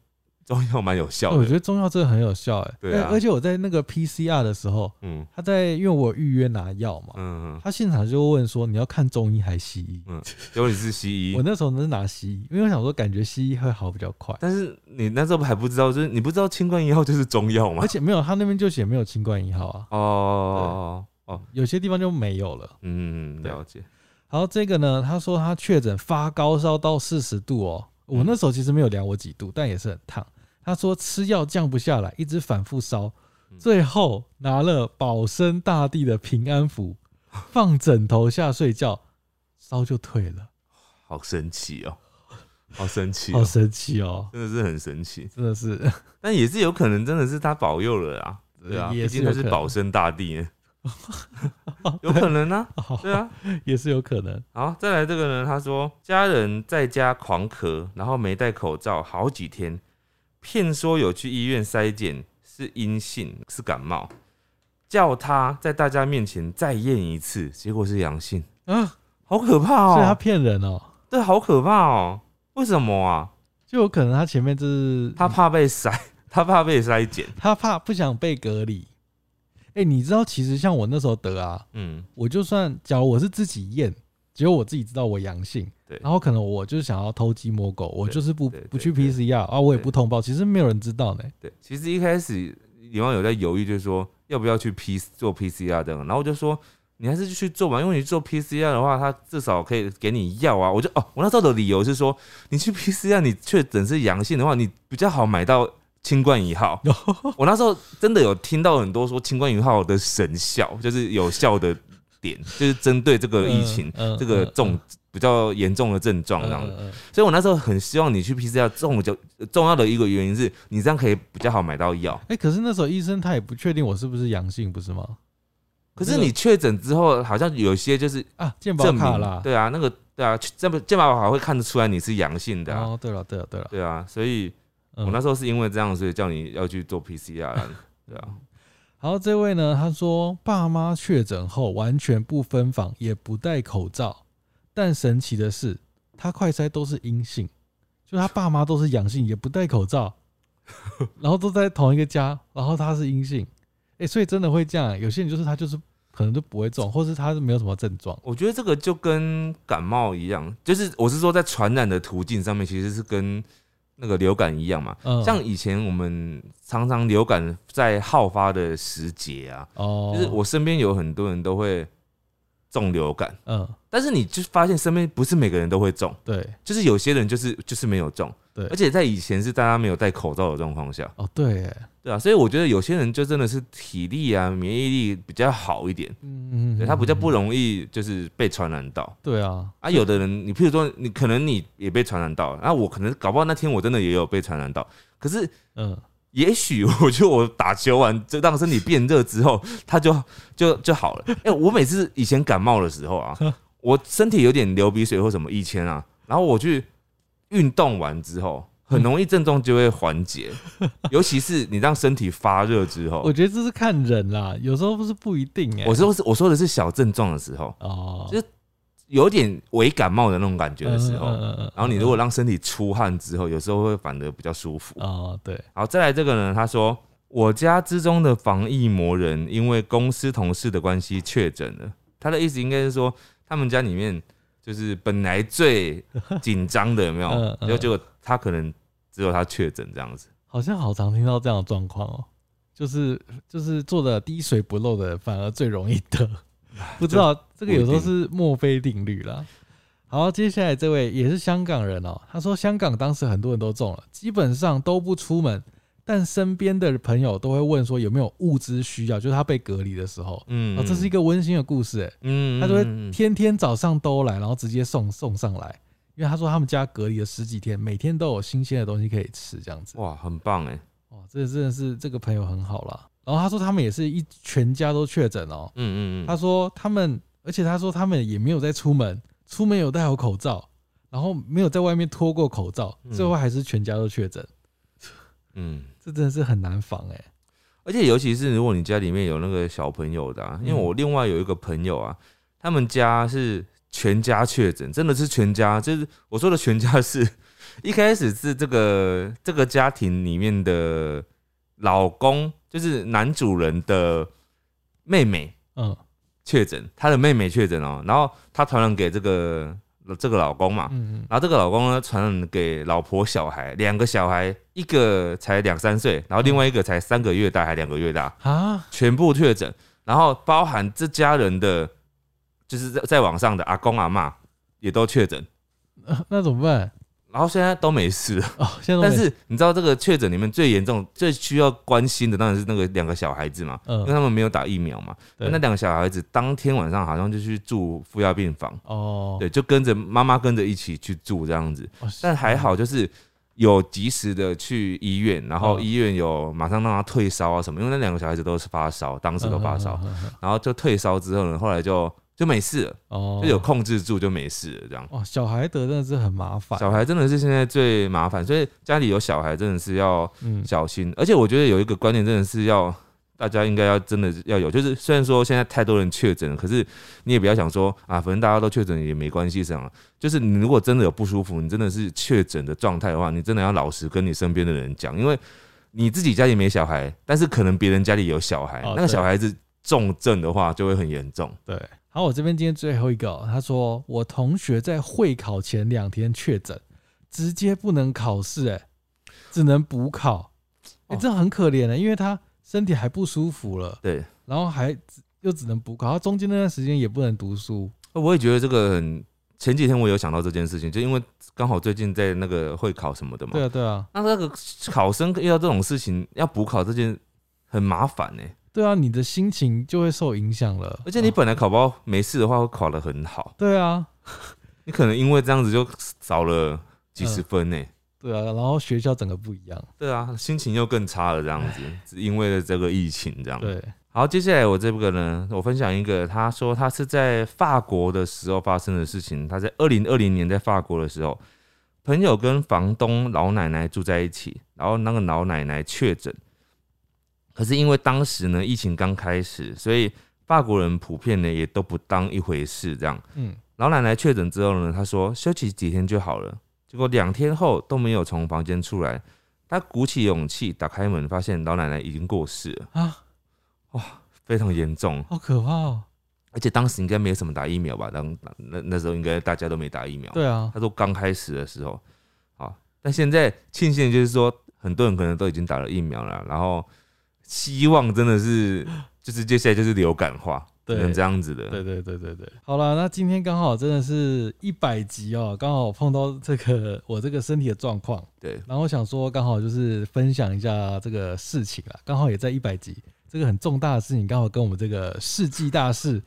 中药蛮有效的我觉。得中药真的很有效哎、对啊而而且我在那个 PCR 的时候，嗯他在因为我预约拿药嘛，嗯，他现场就问说你要看中医还是西医？嗯结果你是西医，我那时候是拿西医，因为我想说感觉西医会好比较快，但是你那时候还不知道，就是你不知道清冠一号就是中药吗而？且没有他那边就写没有清冠一号啊，哦哦，有些地方就没有了。嗯，对了解。然后，这个呢，他说他确诊发高烧到四十度哦，我那时候其实没有量我几度，但也是很烫。他说吃药降不下来，一直反复烧，嗯。最后拿了保生大帝的平安符 放枕头下睡觉，烧就退了，好神奇哦，好神奇好哦，神奇哦，真的是很神奇。真的是，但也是有可能真的是他保佑了啊，对啊，也毕竟他是保生大帝。呢，有可能啊，对啊。也是有可能。好，再来这个呢，他说家人在家狂咳，然后没戴口罩好几天，骗说有去医院筛检是阴性，是感冒，叫他在大家面前再验一次，结果是阳性，啊，好可怕哦所以他哦！骗人哦，对，好可怕哦！为什么啊？就有可能他前面就是他怕被筛，他怕被筛检。他怕不想被隔离。哎、你知道其实像我那时候得啊，嗯，我就算假如我是自己验，结果我自己知道我阳性，对然后可能我就是想要偷鸡摸狗，我就是不不去 PCR 啊，我也不通报，其实没有人知道呢。对，其实一开始李旺有在犹豫，就是说要不要去 P 做 PCR 这样，然后我就说你还是去做吧，因为你做 PCR 的话，他至少可以给你药啊。我就哦，我那时候的理由是说，你去 PCR 你确诊是阳性的话，你比较好买到清冠一号。我那时候真的有听到很多说清冠一号的神效，就是有效的点，就是针对这个疫情、嗯嗯这个嗯重。比较严重的症状这样子，所以我那时候很希望你去 PCR，重就重要的一个原因是你这样可以比较好买到药。哎、可是那时候医生他也不确定我是不是阳性，不是吗？可是你确诊之后，好像有些就是啊，健保卡啦，，对啊，那个对啊，健保健保卡会看得出来你是阳性的啊，哦，对了，对了，对了，对啊，所以嗯我那时候是因为这样，所以叫你要去做 PCR，啦对啊，好，这位呢，他说爸妈确诊后完全不分房，也不戴口罩，但神奇的是，他快筛都是阴性，就他爸妈都是阳性，也不戴口罩，然后都在同一个家，然后他是阴性，哎、所以真的会这样，有些人就是他就是可能就不会中，或是他是没有什么症状，我觉得这个就跟感冒一样，就是我是说在传染的途径上面，其实是跟那个流感一样嘛。嗯，像以前我们常常流感在好发的时节啊，哦，就是我身边有很多人都会中流感，嗯，但是你就发现身边不是每个人都会中。对就是有些人就是就是没有中，对而且在以前是大家没有戴口罩的状况下，哦对耶，对啊，所以我觉得有些人就真的是体力啊、免疫力比较好一点，嗯嗯，对他比较不嗯，容易就是被传染到对啊，啊。有的人，你譬如说你可能你也被传染到，然后我可能搞不好那天我真的也有被传染到，可是嗯，也许我觉得我打球完，就让身体变热之后，他就就就好了。哎、我每次以前感冒的时候啊，我身体有点流鼻水或什么，以前啊，然后我去运动完之后，很容易症状就会缓解，尤其是你让身体发热之后我。觉得这是看人啦，有时候不是不一定哎，我说是我说的是小症状的时候，哦，就是有点微感冒的那种感觉的时候，嗯嗯嗯嗯然后你如果让身体出汗之后，有时候会反而比较舒服。哦，对，好，再来这个呢，他说我家之中的防疫魔人因为公司同事的关系确诊了。他的意思应该是说，他们家里面就是本来最紧张的，有没有 嗯？嗯就结果他可能只有他确诊这样子。好像好常听到这样的状况哦，就是就是做的滴水不漏的反而最容易得，不知道这个有时候是墨菲定律啦。好，接下来这位也是香港人哦，他说香港当时很多人都中了，基本上都不出门，但身边的朋友都会问说有没有物资需要，就是他被隔离的时候。嗯。哦，这是一个温馨的故事，哎，嗯他都会嗯嗯天天早上都来，然后直接送送上来，因为他说他们家隔离了十几天，每天都有新鲜的东西可以吃，这样子。哇，很棒哎，哇，这真的是这个朋友很好啦。然后他说他们也是一全家都确诊哦。嗯嗯嗯，他说他们，而且他说他们也没有在出门，出门有戴好口罩，然后没有在外面脱过口罩，嗯最后还是全家都确诊，嗯。这真的是很难防哎、而且尤其是如果你家里面有那个小朋友的、啊，因为我另外有一个朋友啊，他们家是全家确诊，真的是全家，就是我说的全家是 一开始是这个这个家庭里面的老公，就是男主人的妹妹嗯。确诊，他的妹妹确诊哦，然后他传染给这个这个老公嘛，嗯嗯，然后这个老公呢传染给老婆小孩，两个小孩，一个才两三岁，然后另外一个才三个月大还两个月大，啊，全部确诊，然后包含这家人的，就是在在网上的阿公阿嬷也都确诊，呃 那怎么办？然后现在都没事了。哦，现在都 没但是你知道这个确诊里面最严重、最需要关心的当然是那个两个小孩子嘛，因为嗯，他们没有打疫苗嘛。那两个小孩子当天晚上好像就去住负压病房，哦，对，就跟着妈妈跟着一起去住这样子。哦，但还好，就是有及时的去医院，然后嗯医院有马上让他退烧啊什么，因为那两个小孩子都是发烧，当时都发烧，然后就退烧之后呢，后来就就没事了，哦，就有控制住就没事了这样。哦，小孩得真的是很麻烦，小孩真的是现在最麻烦，所以家里有小孩真的是要嗯小心，而且我觉得有一个观念真的是要。大家应该要真的要有，就是虽然说现在太多人确诊了，可是你也不要想说啊，反正大家都确诊也没关系这样。就是你如果真的有不舒服，你真的是确诊的状态的话，你真的要老实跟你身边的人讲，因为你自己家里没小孩，但是可能别人家里有小孩，那个小孩子重症的话就会很严重。对。好，我这边今天最后一个哦、他说我同学在会考前两天确诊，直接不能考试，哎，只能补考，哎、哦这很可怜的，因为他身体还不舒服了，对，然后还又只能补考，他中间那段时间也不能读书，我也觉得这个很。前几天我有想到这件事情，就因为刚好最近在那个会考什么的嘛，对啊，对啊，那那个考生遇到这种事情要补考这件很麻烦呢、对啊，你的心情就会受影响了，而且你哦本来考不好没事的话会考得很好，对啊，你可能因为这样子就少了几十分呢、对啊，然后学校整个不一样，对啊，心情又更差了这样子，只因为了这个疫情这样。对，好，接下来我这个呢，我分享一个，他说他是在法国的时候发生的事情。他在二零二零年在法国的时候，朋友跟房东老奶奶住在一起，然后那个老奶奶确诊，可是因为当时呢疫情刚开始，所以法国人普遍呢也都不当一回事。这样，嗯，老奶奶确诊之后呢，她说休息几天就好了，结果两天后都没有从房间出来。她鼓起勇气打开门，发现老奶奶已经过世了。啊，哇非常严重，好可怕哦，而且当时应该没有什么打疫苗吧？当那那时候应该大家都没打疫苗。对啊，他说刚开始的时候，好，但现在庆幸就是说，很多人可能都已经打了疫苗了，然后希望真的是就是接下来就是流感化，对能这样子的。对对对对对，好了，那今天刚好真的是一百集哦，刚好碰到这个我这个身体的状况，对然后想说刚好就是分享一下这个事情啊，刚好也在一百集，这个很重大的事情刚好跟我们这个世纪大事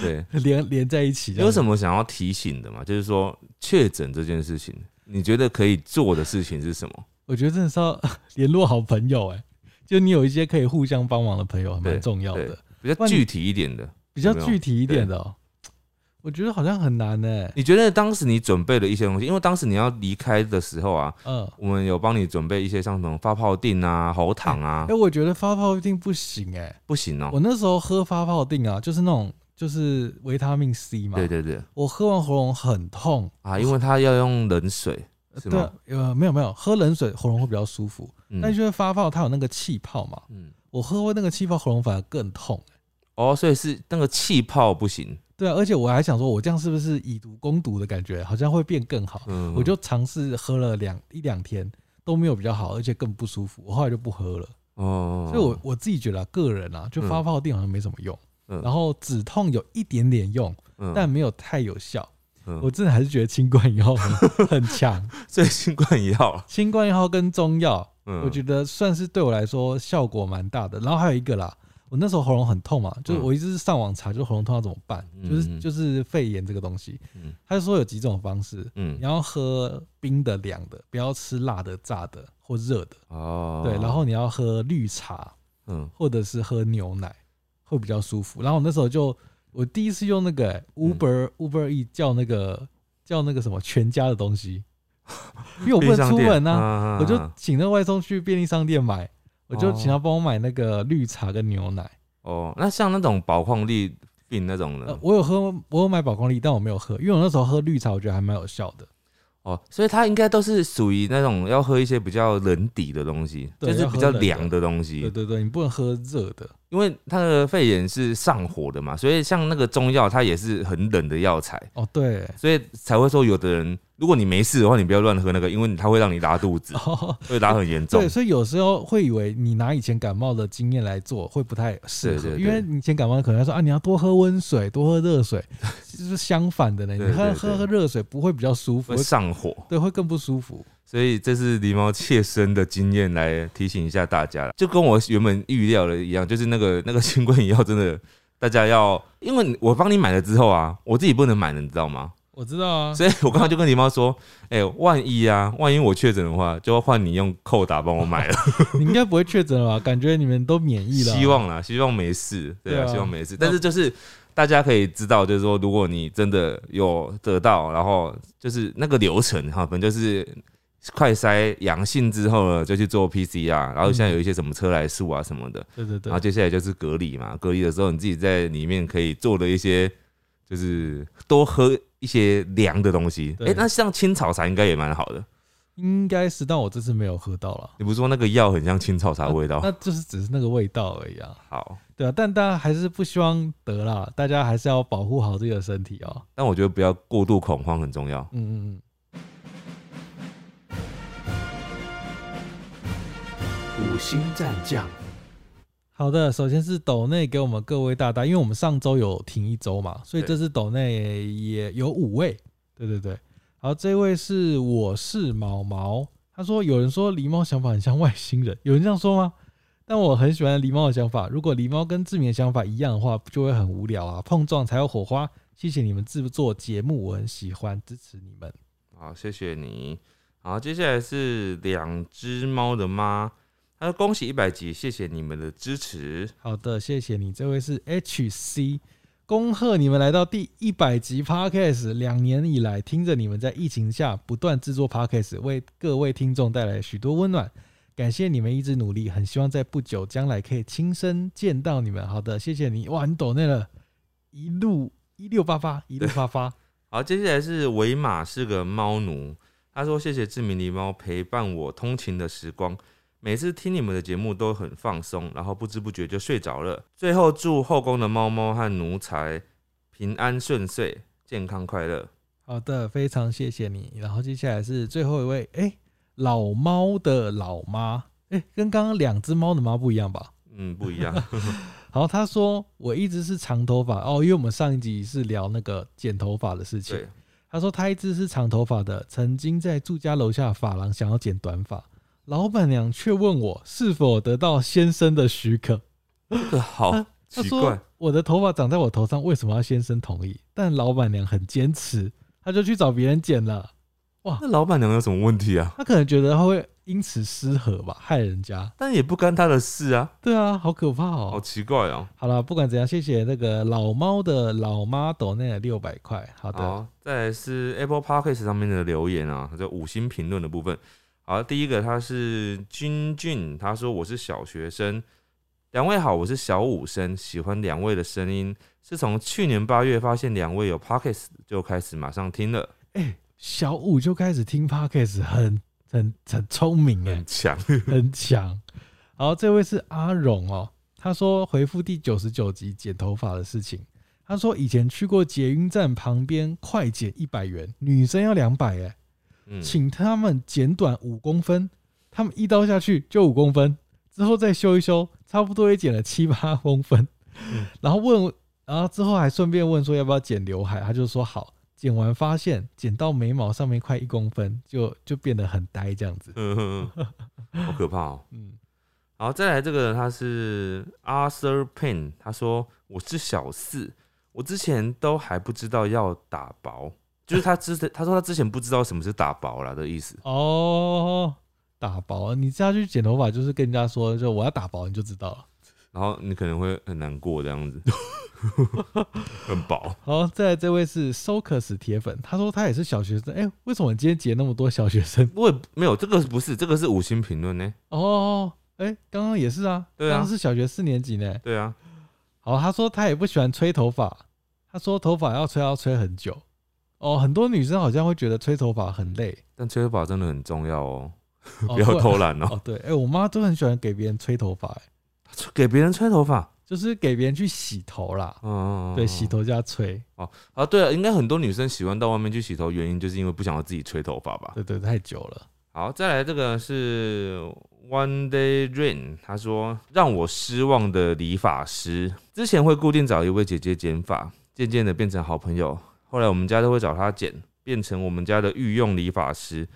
对，连连在一起。有什么？么想要提醒的吗？就是说确诊这件事情，你觉得可以做的事情是什么？我觉得真的是要 联络好朋友哎、就你有一些可以互相帮忙的朋友，蛮重要的。比较具体一点的。比较具体一点的、哦，我觉得好像很难呢、你觉得当时你准备了一些东西，因为当时你要离开的时候啊，嗯，我们有帮你准备一些像什么发泡锭啊、喉糖啊。哎、，我觉得发泡定不行哎、不行哦、我那时候喝发泡定啊，就是那种就是维他命 C 嘛，对对对。我喝完喉咙很痛，啊，因为它要用冷水，是对？，呃，没有没有，喝冷水喉咙会比较舒服，但嗯就是发泡它有那个气泡嘛，嗯，我喝过那个气泡喉咙反而更痛。哦，所以是那个气泡不行，对啊，而且我还想说，我这样是不是以毒攻毒的感觉，好像会变更好？嗯，我就尝试喝了两一两天都没有比较好，而且更不舒服，我后来就不喝了。哦，所以我我自己觉得、啊、个人啊，就发泡定好像没什么用，嗯然后止痛有一点点用，嗯但没有太有效。嗯。我真的还是觉得新冠一号很 很强，所以新冠一号，新冠一号跟中药嗯。我觉得算是对我来说效果蛮大的。然后还有一个啦，我那时候喉咙很痛嘛，就是嗯。我一直是上网查，就是喉咙痛要怎么办，就是就是肺炎这个东西，嗯。他就说有几种方式，嗯。你要喝冰的、凉的，不要吃辣的、炸的或热的，哦，对，然后你要喝绿茶嗯。或者是喝牛奶，会比较舒服。然后我那时候就我第一次用那个、欸 Uber、Uber E 叫那个叫那个什么全家的东西，因为我不能出门啊，啊我就请那外送去便利商店买，我就哦。请他帮我买那个绿茶跟牛奶。哦，那像那种宝矿力病那种呃的，我有喝，我有买宝矿力，但我没有喝，因为我那时候喝绿茶，我觉得还蛮有效的。哦，所以它应该都是属于那种要喝一些比较冷底的东西，就是比较凉的东西。对西，对对，你不能喝热的。因为它的肺炎是上火的嘛，所以像那个中药它也是很冷的药材，哦，对，所以才会说有的人，如果你没事的话，你不要乱喝那个，因为它会让你拉肚子，哦，会拉很严重对，。所以有时候会以为你拿以前感冒的经验来做会不太适合，因为你以前感冒可能说啊，你要多喝温水，多喝热水，就是相反的呢。你喝喝喝热水不会比较舒服，会会上火，对会更不舒服。所以这是狸猫切身的经验来提醒一下大家了，就跟我原本预料的一样，就是那个 那个新冠药真的大家要，因为我帮你买了之后啊，我自己不能买了，你知道吗？我知道啊，所以我刚刚就跟你妈说，哎、万一啊，万一我确诊的话，就要换你用扣打帮我买了。你应该不会确诊了吧？感觉你们都免疫了啊。希望啦，希望没事，对啊，对啊希望没事。但是就是大家可以知道，就是说，如果你真的有得到，然后就是那个流程哈，反正就是快筛阳性之后呢，就去做 PCR，然后现在有一些什么车来素啊什么的，对对对然后，接下来就是隔离嘛，隔离的时候你自己在里面可以做的一些，就是多喝一些凉的东西。哎、对那像青草茶应该也蛮好的。应该是，但我这次没有喝到了。你不是说那个药很像青草茶味道？那就是只是那个味道而已啊。好，对啊，但大家还是不希望得啦，大家还是要保护好自己的身体哦。但我觉得不要过度恐慌很重要。嗯嗯嗯。五星战将，好的，首先是斗内给我们各位大大，因为我们上周有停一周嘛，所以这次斗内也有五位。对对对，好，这位是我是毛毛，他说有人说狸猫想法很像外星人，有人这样说吗？但我很喜欢狸猫的想法，如果狸猫跟志明的想法一样的话，就会很无聊啊，碰撞才有火花。谢谢你们制作节目，我很喜欢，支持你们。好，谢谢你。好，接下来是两只猫的妈，恭喜一百集，谢谢你们的支持。好的，谢谢你。这位是 HC，恭贺你们来到第一百集 Podcast。两年以来，听着你们在疫情下不断制作 Podcast，为各位听众带来许多温暖。感谢你们一直努力，很希望在不久将来可以亲身见到你们。好的，谢谢你。哇，你抖那了，一路一六八八，一路发发。好，接下来是维马是个猫奴，他说谢谢志明狸猫陪伴我通勤的时光，每次听你们的节目都很放松，然后不知不觉就睡着了。最后祝后宫的猫猫和奴才平安顺遂，健康快乐。好的，非常谢谢你。然后接下来是最后一位，哎、老猫的老妈，哎、跟刚刚两只猫的妈不一样吧？嗯，不一样。好，他说我一直是长头发哦，因为我们上一集是聊那个剪头发的事情对。，他说他一直是长头发的，曾经在住家楼下发廊想要剪短发，老板娘却问我是否得到先生的许可。这个好奇怪。我的头发长在我头上，为什么要先生同意？但老板娘很坚持，她就去找别人剪了。哇那老板娘有什么问题啊？她可能觉得她会因此失和吧，害人家。但也不干她的事啊，对啊，好可怕哦。好奇怪哦。好了，不管怎样，谢谢那个老猫的老妈抖那六百块。好的，好，再来是 Apple Podcast 上面的留言啊，这五星评论的部分。好，第一个他是君俊，他说我是小学生，两位好，我是小五生，喜欢两位的声音，是从去年八月发现两位有 Podcast 就开始马上听了，哎、小五就开始听 podcast，很很很聪明哎很，强。很强。好，这位是阿荣哦，他说回复第九十九集剪头发的事情。他说以前去过捷运站旁边快剪一百元，女生要两百哎，嗯，请他们剪短五公分，他们一刀下去就五公分，之后再修一修，差不多也剪了七八公分。嗯 然后问，然后之后还顺便问说要不要剪刘海，他就说好。剪完发现剪到眉毛上面快一公分，就就变得很呆这样子。嗯，好可怕哦。嗯，然后再来这个人他是 Arthur Payne，他说我是小四，我之前都还不知道要打薄，就是他之前他说他之前不知道什么是打薄了的意思。哦，打薄，你下去剪头发就是跟人家说，就我要打薄，你就知道了。然后你可能会很难过这样子，很薄。好，再来这位是 Socus 铁粉，他说他也是小学生，哎、为什么你今天截那么多小学生？我也没有这个不是，这个是五星评论呢。哦，哎、刚刚也是啊，对啊刚刚是小学四年级呢。对啊，好，他说他也不喜欢吹头发，他说头发要吹要吹很久。哦，很多女生好像会觉得吹头发很累，但吹头发真的很重要哦，哦 不要偷懒哦。哦，对，哎、我妈都很喜欢给别人吹头发、哎给别人吹头发，就是给别人去洗头啦。嗯，对，洗头加吹，哦啊，对了，应该很多女生喜欢到外面去洗头，原因就是因为不想要自己吹头发吧。对对，太久了。好，再来这个是 One Day Rain，他说让我失望的理发师，之前会固定找一位姐姐剪发，渐渐的变成好朋友，后来我们家都会找他剪，变成我们家的御用理发师。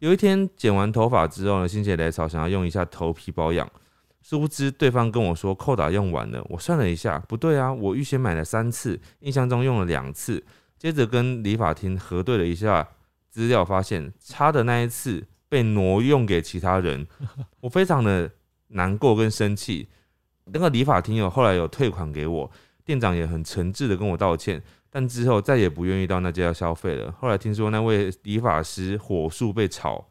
有一天剪完头发之后呢，心血来潮想要用一下头皮保养，殊不知对方跟我说扣打用完了，我算了一下，不对啊，我预先买了三次，印象中用了两次，接着跟理发厅核对了一下资料，发现差的那一次被挪用给其他人，我非常的难过跟生气。那个理发厅有后来有退款给我，店长也很诚挚的跟我道歉，但之后再也不愿意到那家消费了。后来听说那位理发师火速被炒，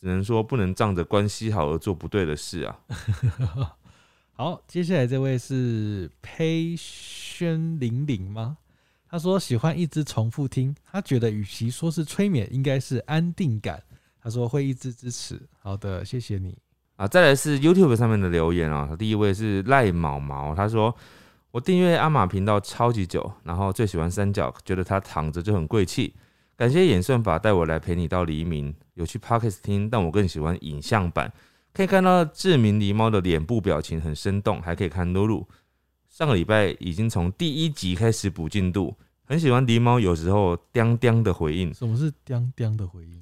只能说不能仗着关系好而做不对的事啊。好，接下来这位是裴轩玲玲吗？他说喜欢一直重复听，他觉得与其说是催眠，应该是安定感。他说会一直支持。好的，谢谢你。啊，再来是 YouTube 上面的留言啊，第一位是赖毛毛，他说我订阅阿玛频道超级久，然后最喜欢三角，觉得他躺着就很贵气。感谢演算法带我来陪你到黎明，有去 Pockets 听，但我更喜欢影像版，可以看到志明狸猫的脸部表情很生动，还可以看露露。上个礼拜已经从第一集开始补进度，很喜欢狸猫有时候叮叮的回应，什么是“叮叮”的回应？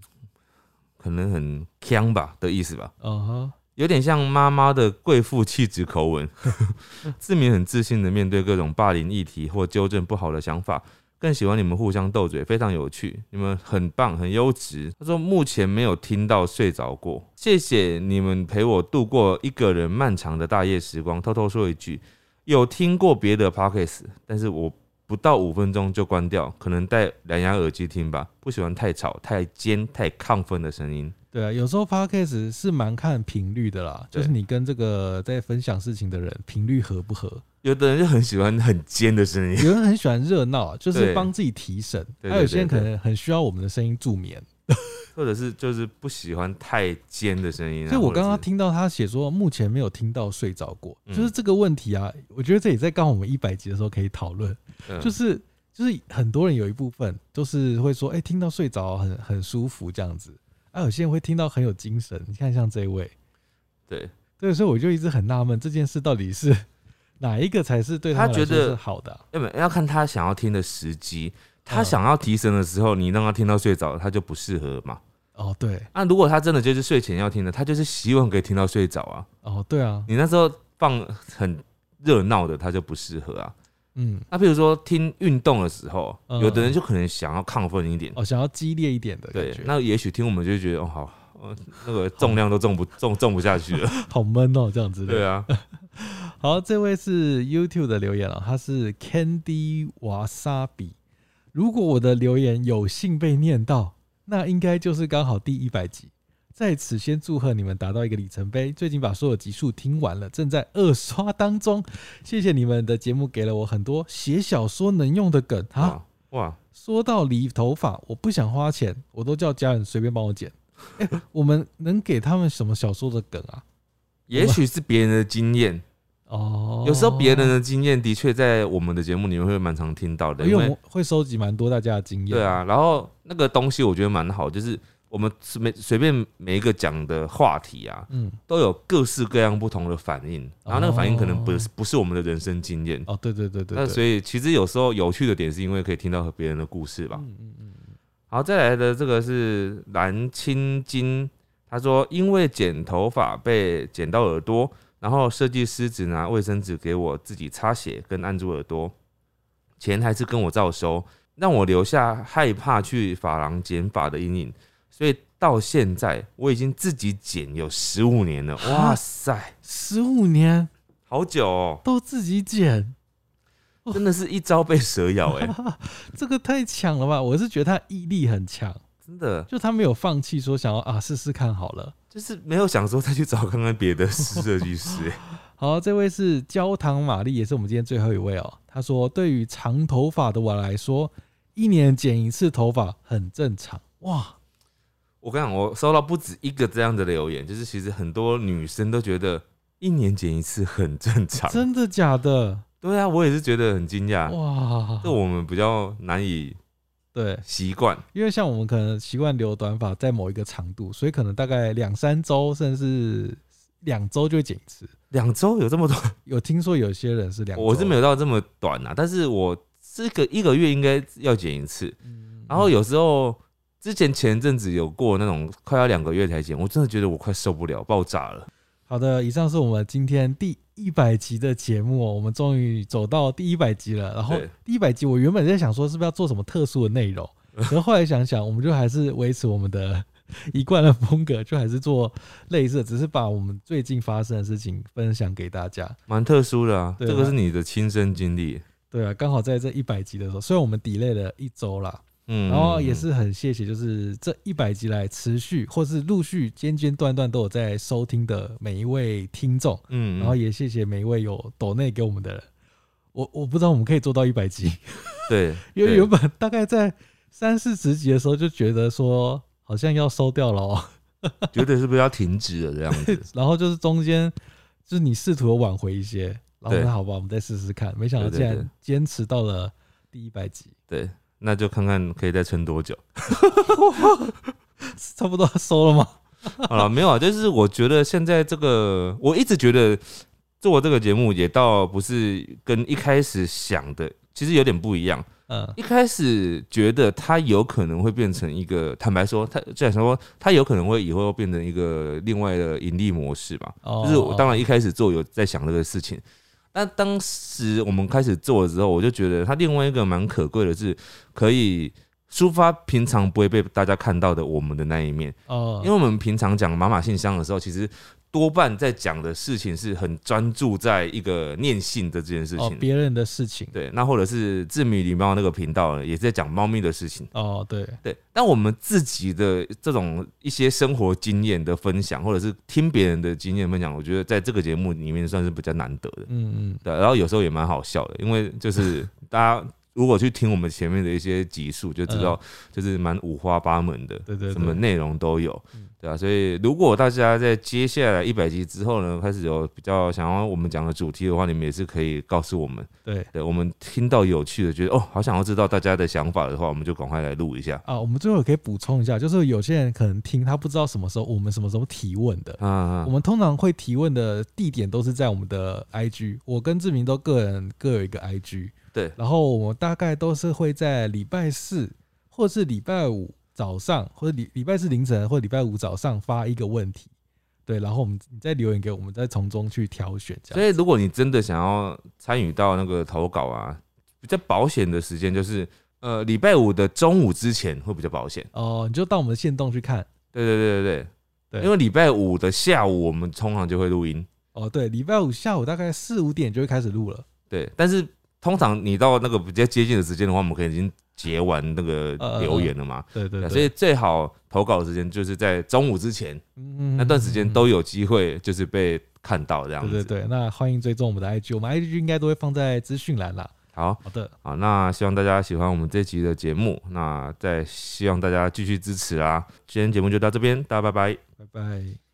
可能很锵吧的意思吧。嗯哼，有点像妈妈的贵妇气质口吻。志明很自信的面对各种霸凌议题或纠正不好的想法，更喜欢你们互相斗嘴，非常有趣。你们很棒，很优质。他说目前没有听到睡着过，谢谢你们陪我度过一个人漫长的大夜时光。偷偷说一句，有听过别的 podcast，但是我。不到五分钟就关掉，可能戴蓝牙耳机听吧。不喜欢太吵、太尖、太亢奋的声音。对啊，有时候 podcast 是蛮看频率的啦，就是你跟这个在分享事情的人频率合不合。有的人就很喜欢很尖的声音。有人很喜欢热闹啊，就是对帮自己提神；还有些人可能很需要我们的声音助眠。或者是就是不喜欢太尖的声音啊。所以我刚刚听到他写说，目前没有听到睡着过，嗯就是这个问题啊。我觉得这也在刚好我们一百集的时候可以讨论，嗯就是就是很多人有一部分都是会说，哎、听到睡着很很舒服这样子，啊，有些人会听到很有精神。你看像这一位，对，对，所以我就一直很纳闷，这件事到底是哪一个才是对他觉得是好的啊、要不要看他想要听的时机。他嗯想要提神的时候，你让他听到睡着，他就不适合嘛。哦，对，那、如果他真的就是睡前要听的，他就是希望可以听到睡着啊。哦，对啊，你那时候放很热闹的，他就不适合啊。嗯，那比如说听运动的时候，嗯有的人就可能想要亢奋一点，哦，想要激烈一点的感觉，，对那也许听我们就会觉得哦好，呃那个重量都重不重 重不下去了。好闷哦，这样子。对啊，好，这位是 YouTube 的留言啊，他是 Candy Wasabi。如果我的留言有幸被念到，那应该就是刚好第一百集。在此先祝贺你们达到一个里程碑，最近把所有集数听完了，正在二刷当中。谢谢你们的节目，给了我很多写小说能用的梗啊。哇哇，说到理头发，我不想花钱，我都叫家人随便帮我剪。哎、我们能给他们什么小说的梗啊？也许是别人的经验。哦，有时候别人的经验的确在我们的节目里面会蛮常听到的，因为会收集蛮多大家的经验。对，啊，然后那个东西我觉得蛮好，就是我们每随便每一个讲的话题啊，嗯，都有各式各样不同的反应，然后那个反应可能不哦是不是我们的人生经验，哦，对对对对那，所以其实有时候有趣的点是因为可以听到和别人的故事吧。嗯嗯嗯，好，再来的这个是蓝青金他说因为剪头发被剪到耳朵，然后设计师只拿卫生纸给我自己擦血跟按住耳朵，钱还是跟我照收，让我留下害怕去发廊剪发的阴影。所以到现在我已经自己剪有十五年了，哇塞，十五年好久哦，都自己剪，真的是一招被蛇咬哎、这个太强了吧！我是觉得他毅力很强，真的就他没有放弃，说想要啊试试看好了。就是没有想说再去找看看别的设计 师、欸。好，这位是焦糖玛丽，也是我们今天最后一位哦。他说：“对于长头发的我来说，一年剪一次头发很正常。”哇，我跟你讲，我收到不止一个这样的留言，就是其实很多女生都觉得一年剪一次很正常。真的假的？对啊，我也是觉得很惊讶，哇这，我们比较难以对，习惯。因为像我们可能习惯留短发在某一个长度，所以可能大概两三周，甚至两周就会剪一次。两周有这么短，有听说有些人是两，我是没有到这么短啊，但是我这个一个月应该要剪一次。嗯，然后有时候之前前阵子有过那种快要两个月才剪，我真的觉得我快受不了，爆炸了。好的，以上是我们今天第一百集的节目哦，我们终于走到第一百集了。然后第一百集，我原本在想说是不是要做什么特殊的内容，然后后来想想，我们就还是维持我们的 一贯的风格，就还是做类似，只是把我们最近发生的事情分享给大家。蛮特殊的啊，对这个是你的亲身经历。对啊，刚好在这一百集的时候，虽然我们 delay 了一周啦，嗯，然后也是很谢谢，就是这一百集来持续或是陆续间间断断都有在收听的每一位听众。嗯，嗯，然后也谢谢每一位有抖内给我们的人。我我不知道我们可以做到一百集，对，因为原本大概在三四十集的时候就觉得说好像要收掉了哦，觉得是不是要停止了这样子？然后就是中间就是你试图挽回一些，然后对那好吧，我们再试试看。没想到竟然坚持到了第一百集，对，那就看看可以再撑多久。差不多收了吗？好了，没有啊，就是我觉得现在这个，我一直觉得做这个节目也倒不是跟一开始想的其实有点不一样。嗯一开始觉得它有可能会变成一个，坦白说，它这样说，它有可能会以后变成一个另外的盈利模式吧。哦就是我当然一开始做有在想这个事情，但当时我们开始做的时候，我就觉得它另外一个蛮可贵的是，可以抒发平常不会被大家看到的我们的那一面。哦，因为我们平常讲妈妈信箱的时候，其实多半在讲的事情是很专注在一个念性的这件事情。哦别人的事情，对，那或者是志米狸猫那个频道呢，也是在讲猫咪的事情。哦对，对，但我们自己的这种一些生活经验的分享，或者是听别人的经验分享，我觉得在这个节目里面算是比较难得的。嗯嗯对，然后有时候也蛮好笑的，因为就是大家如果去听我们前面的一些集数，就知道就是蛮五花八门的，对对对，什么内容都有嗯，对啊，所以如果大家在接下来一百集之后呢，开始有比较想要我们讲的主题的话，你们也是可以告诉我们，对。对我们听到有趣的，觉得哦，好想要知道大家的想法的话，我们就赶快来录一下。啊，我们最后也可以补充一下，就是有些人可能听他不知道什么时候我们什么时候提问的，啊我，们通常会提问的地点都是在我们的 IG，我跟志明都个人各有一个 IG，对然后我们大概都是会在礼拜四或是礼拜五早上，或者礼礼拜四凌晨或礼拜五早上发一个问题，对，然后我们你再留言给我们，再从中去挑选这样。所以如果你真的想要参与到那个投稿啊，比较保险的时间就是呃礼拜五的中午之前会比较保险。哦，你就到我们的线动去看。对对对对对，对因为礼拜五的下午我们通常就会录音。哦，对，礼拜五下午大概四五点就会开始录了。对，但是通常你到那个比较接近的时间的话，我们可能已经截完那个呃留言了嘛。对对对，所以最好投稿的时间就是在中午之前，嗯那段时间都有机会就是被看到这样子。对对对，那欢迎追踪我们的 IG，我们 IG 应该都会放在资讯栏啦。好，好的，好，那希望大家喜欢我们这集的节目，那再希望大家继续支持啦。今天节目就到这边，大家拜拜。拜拜。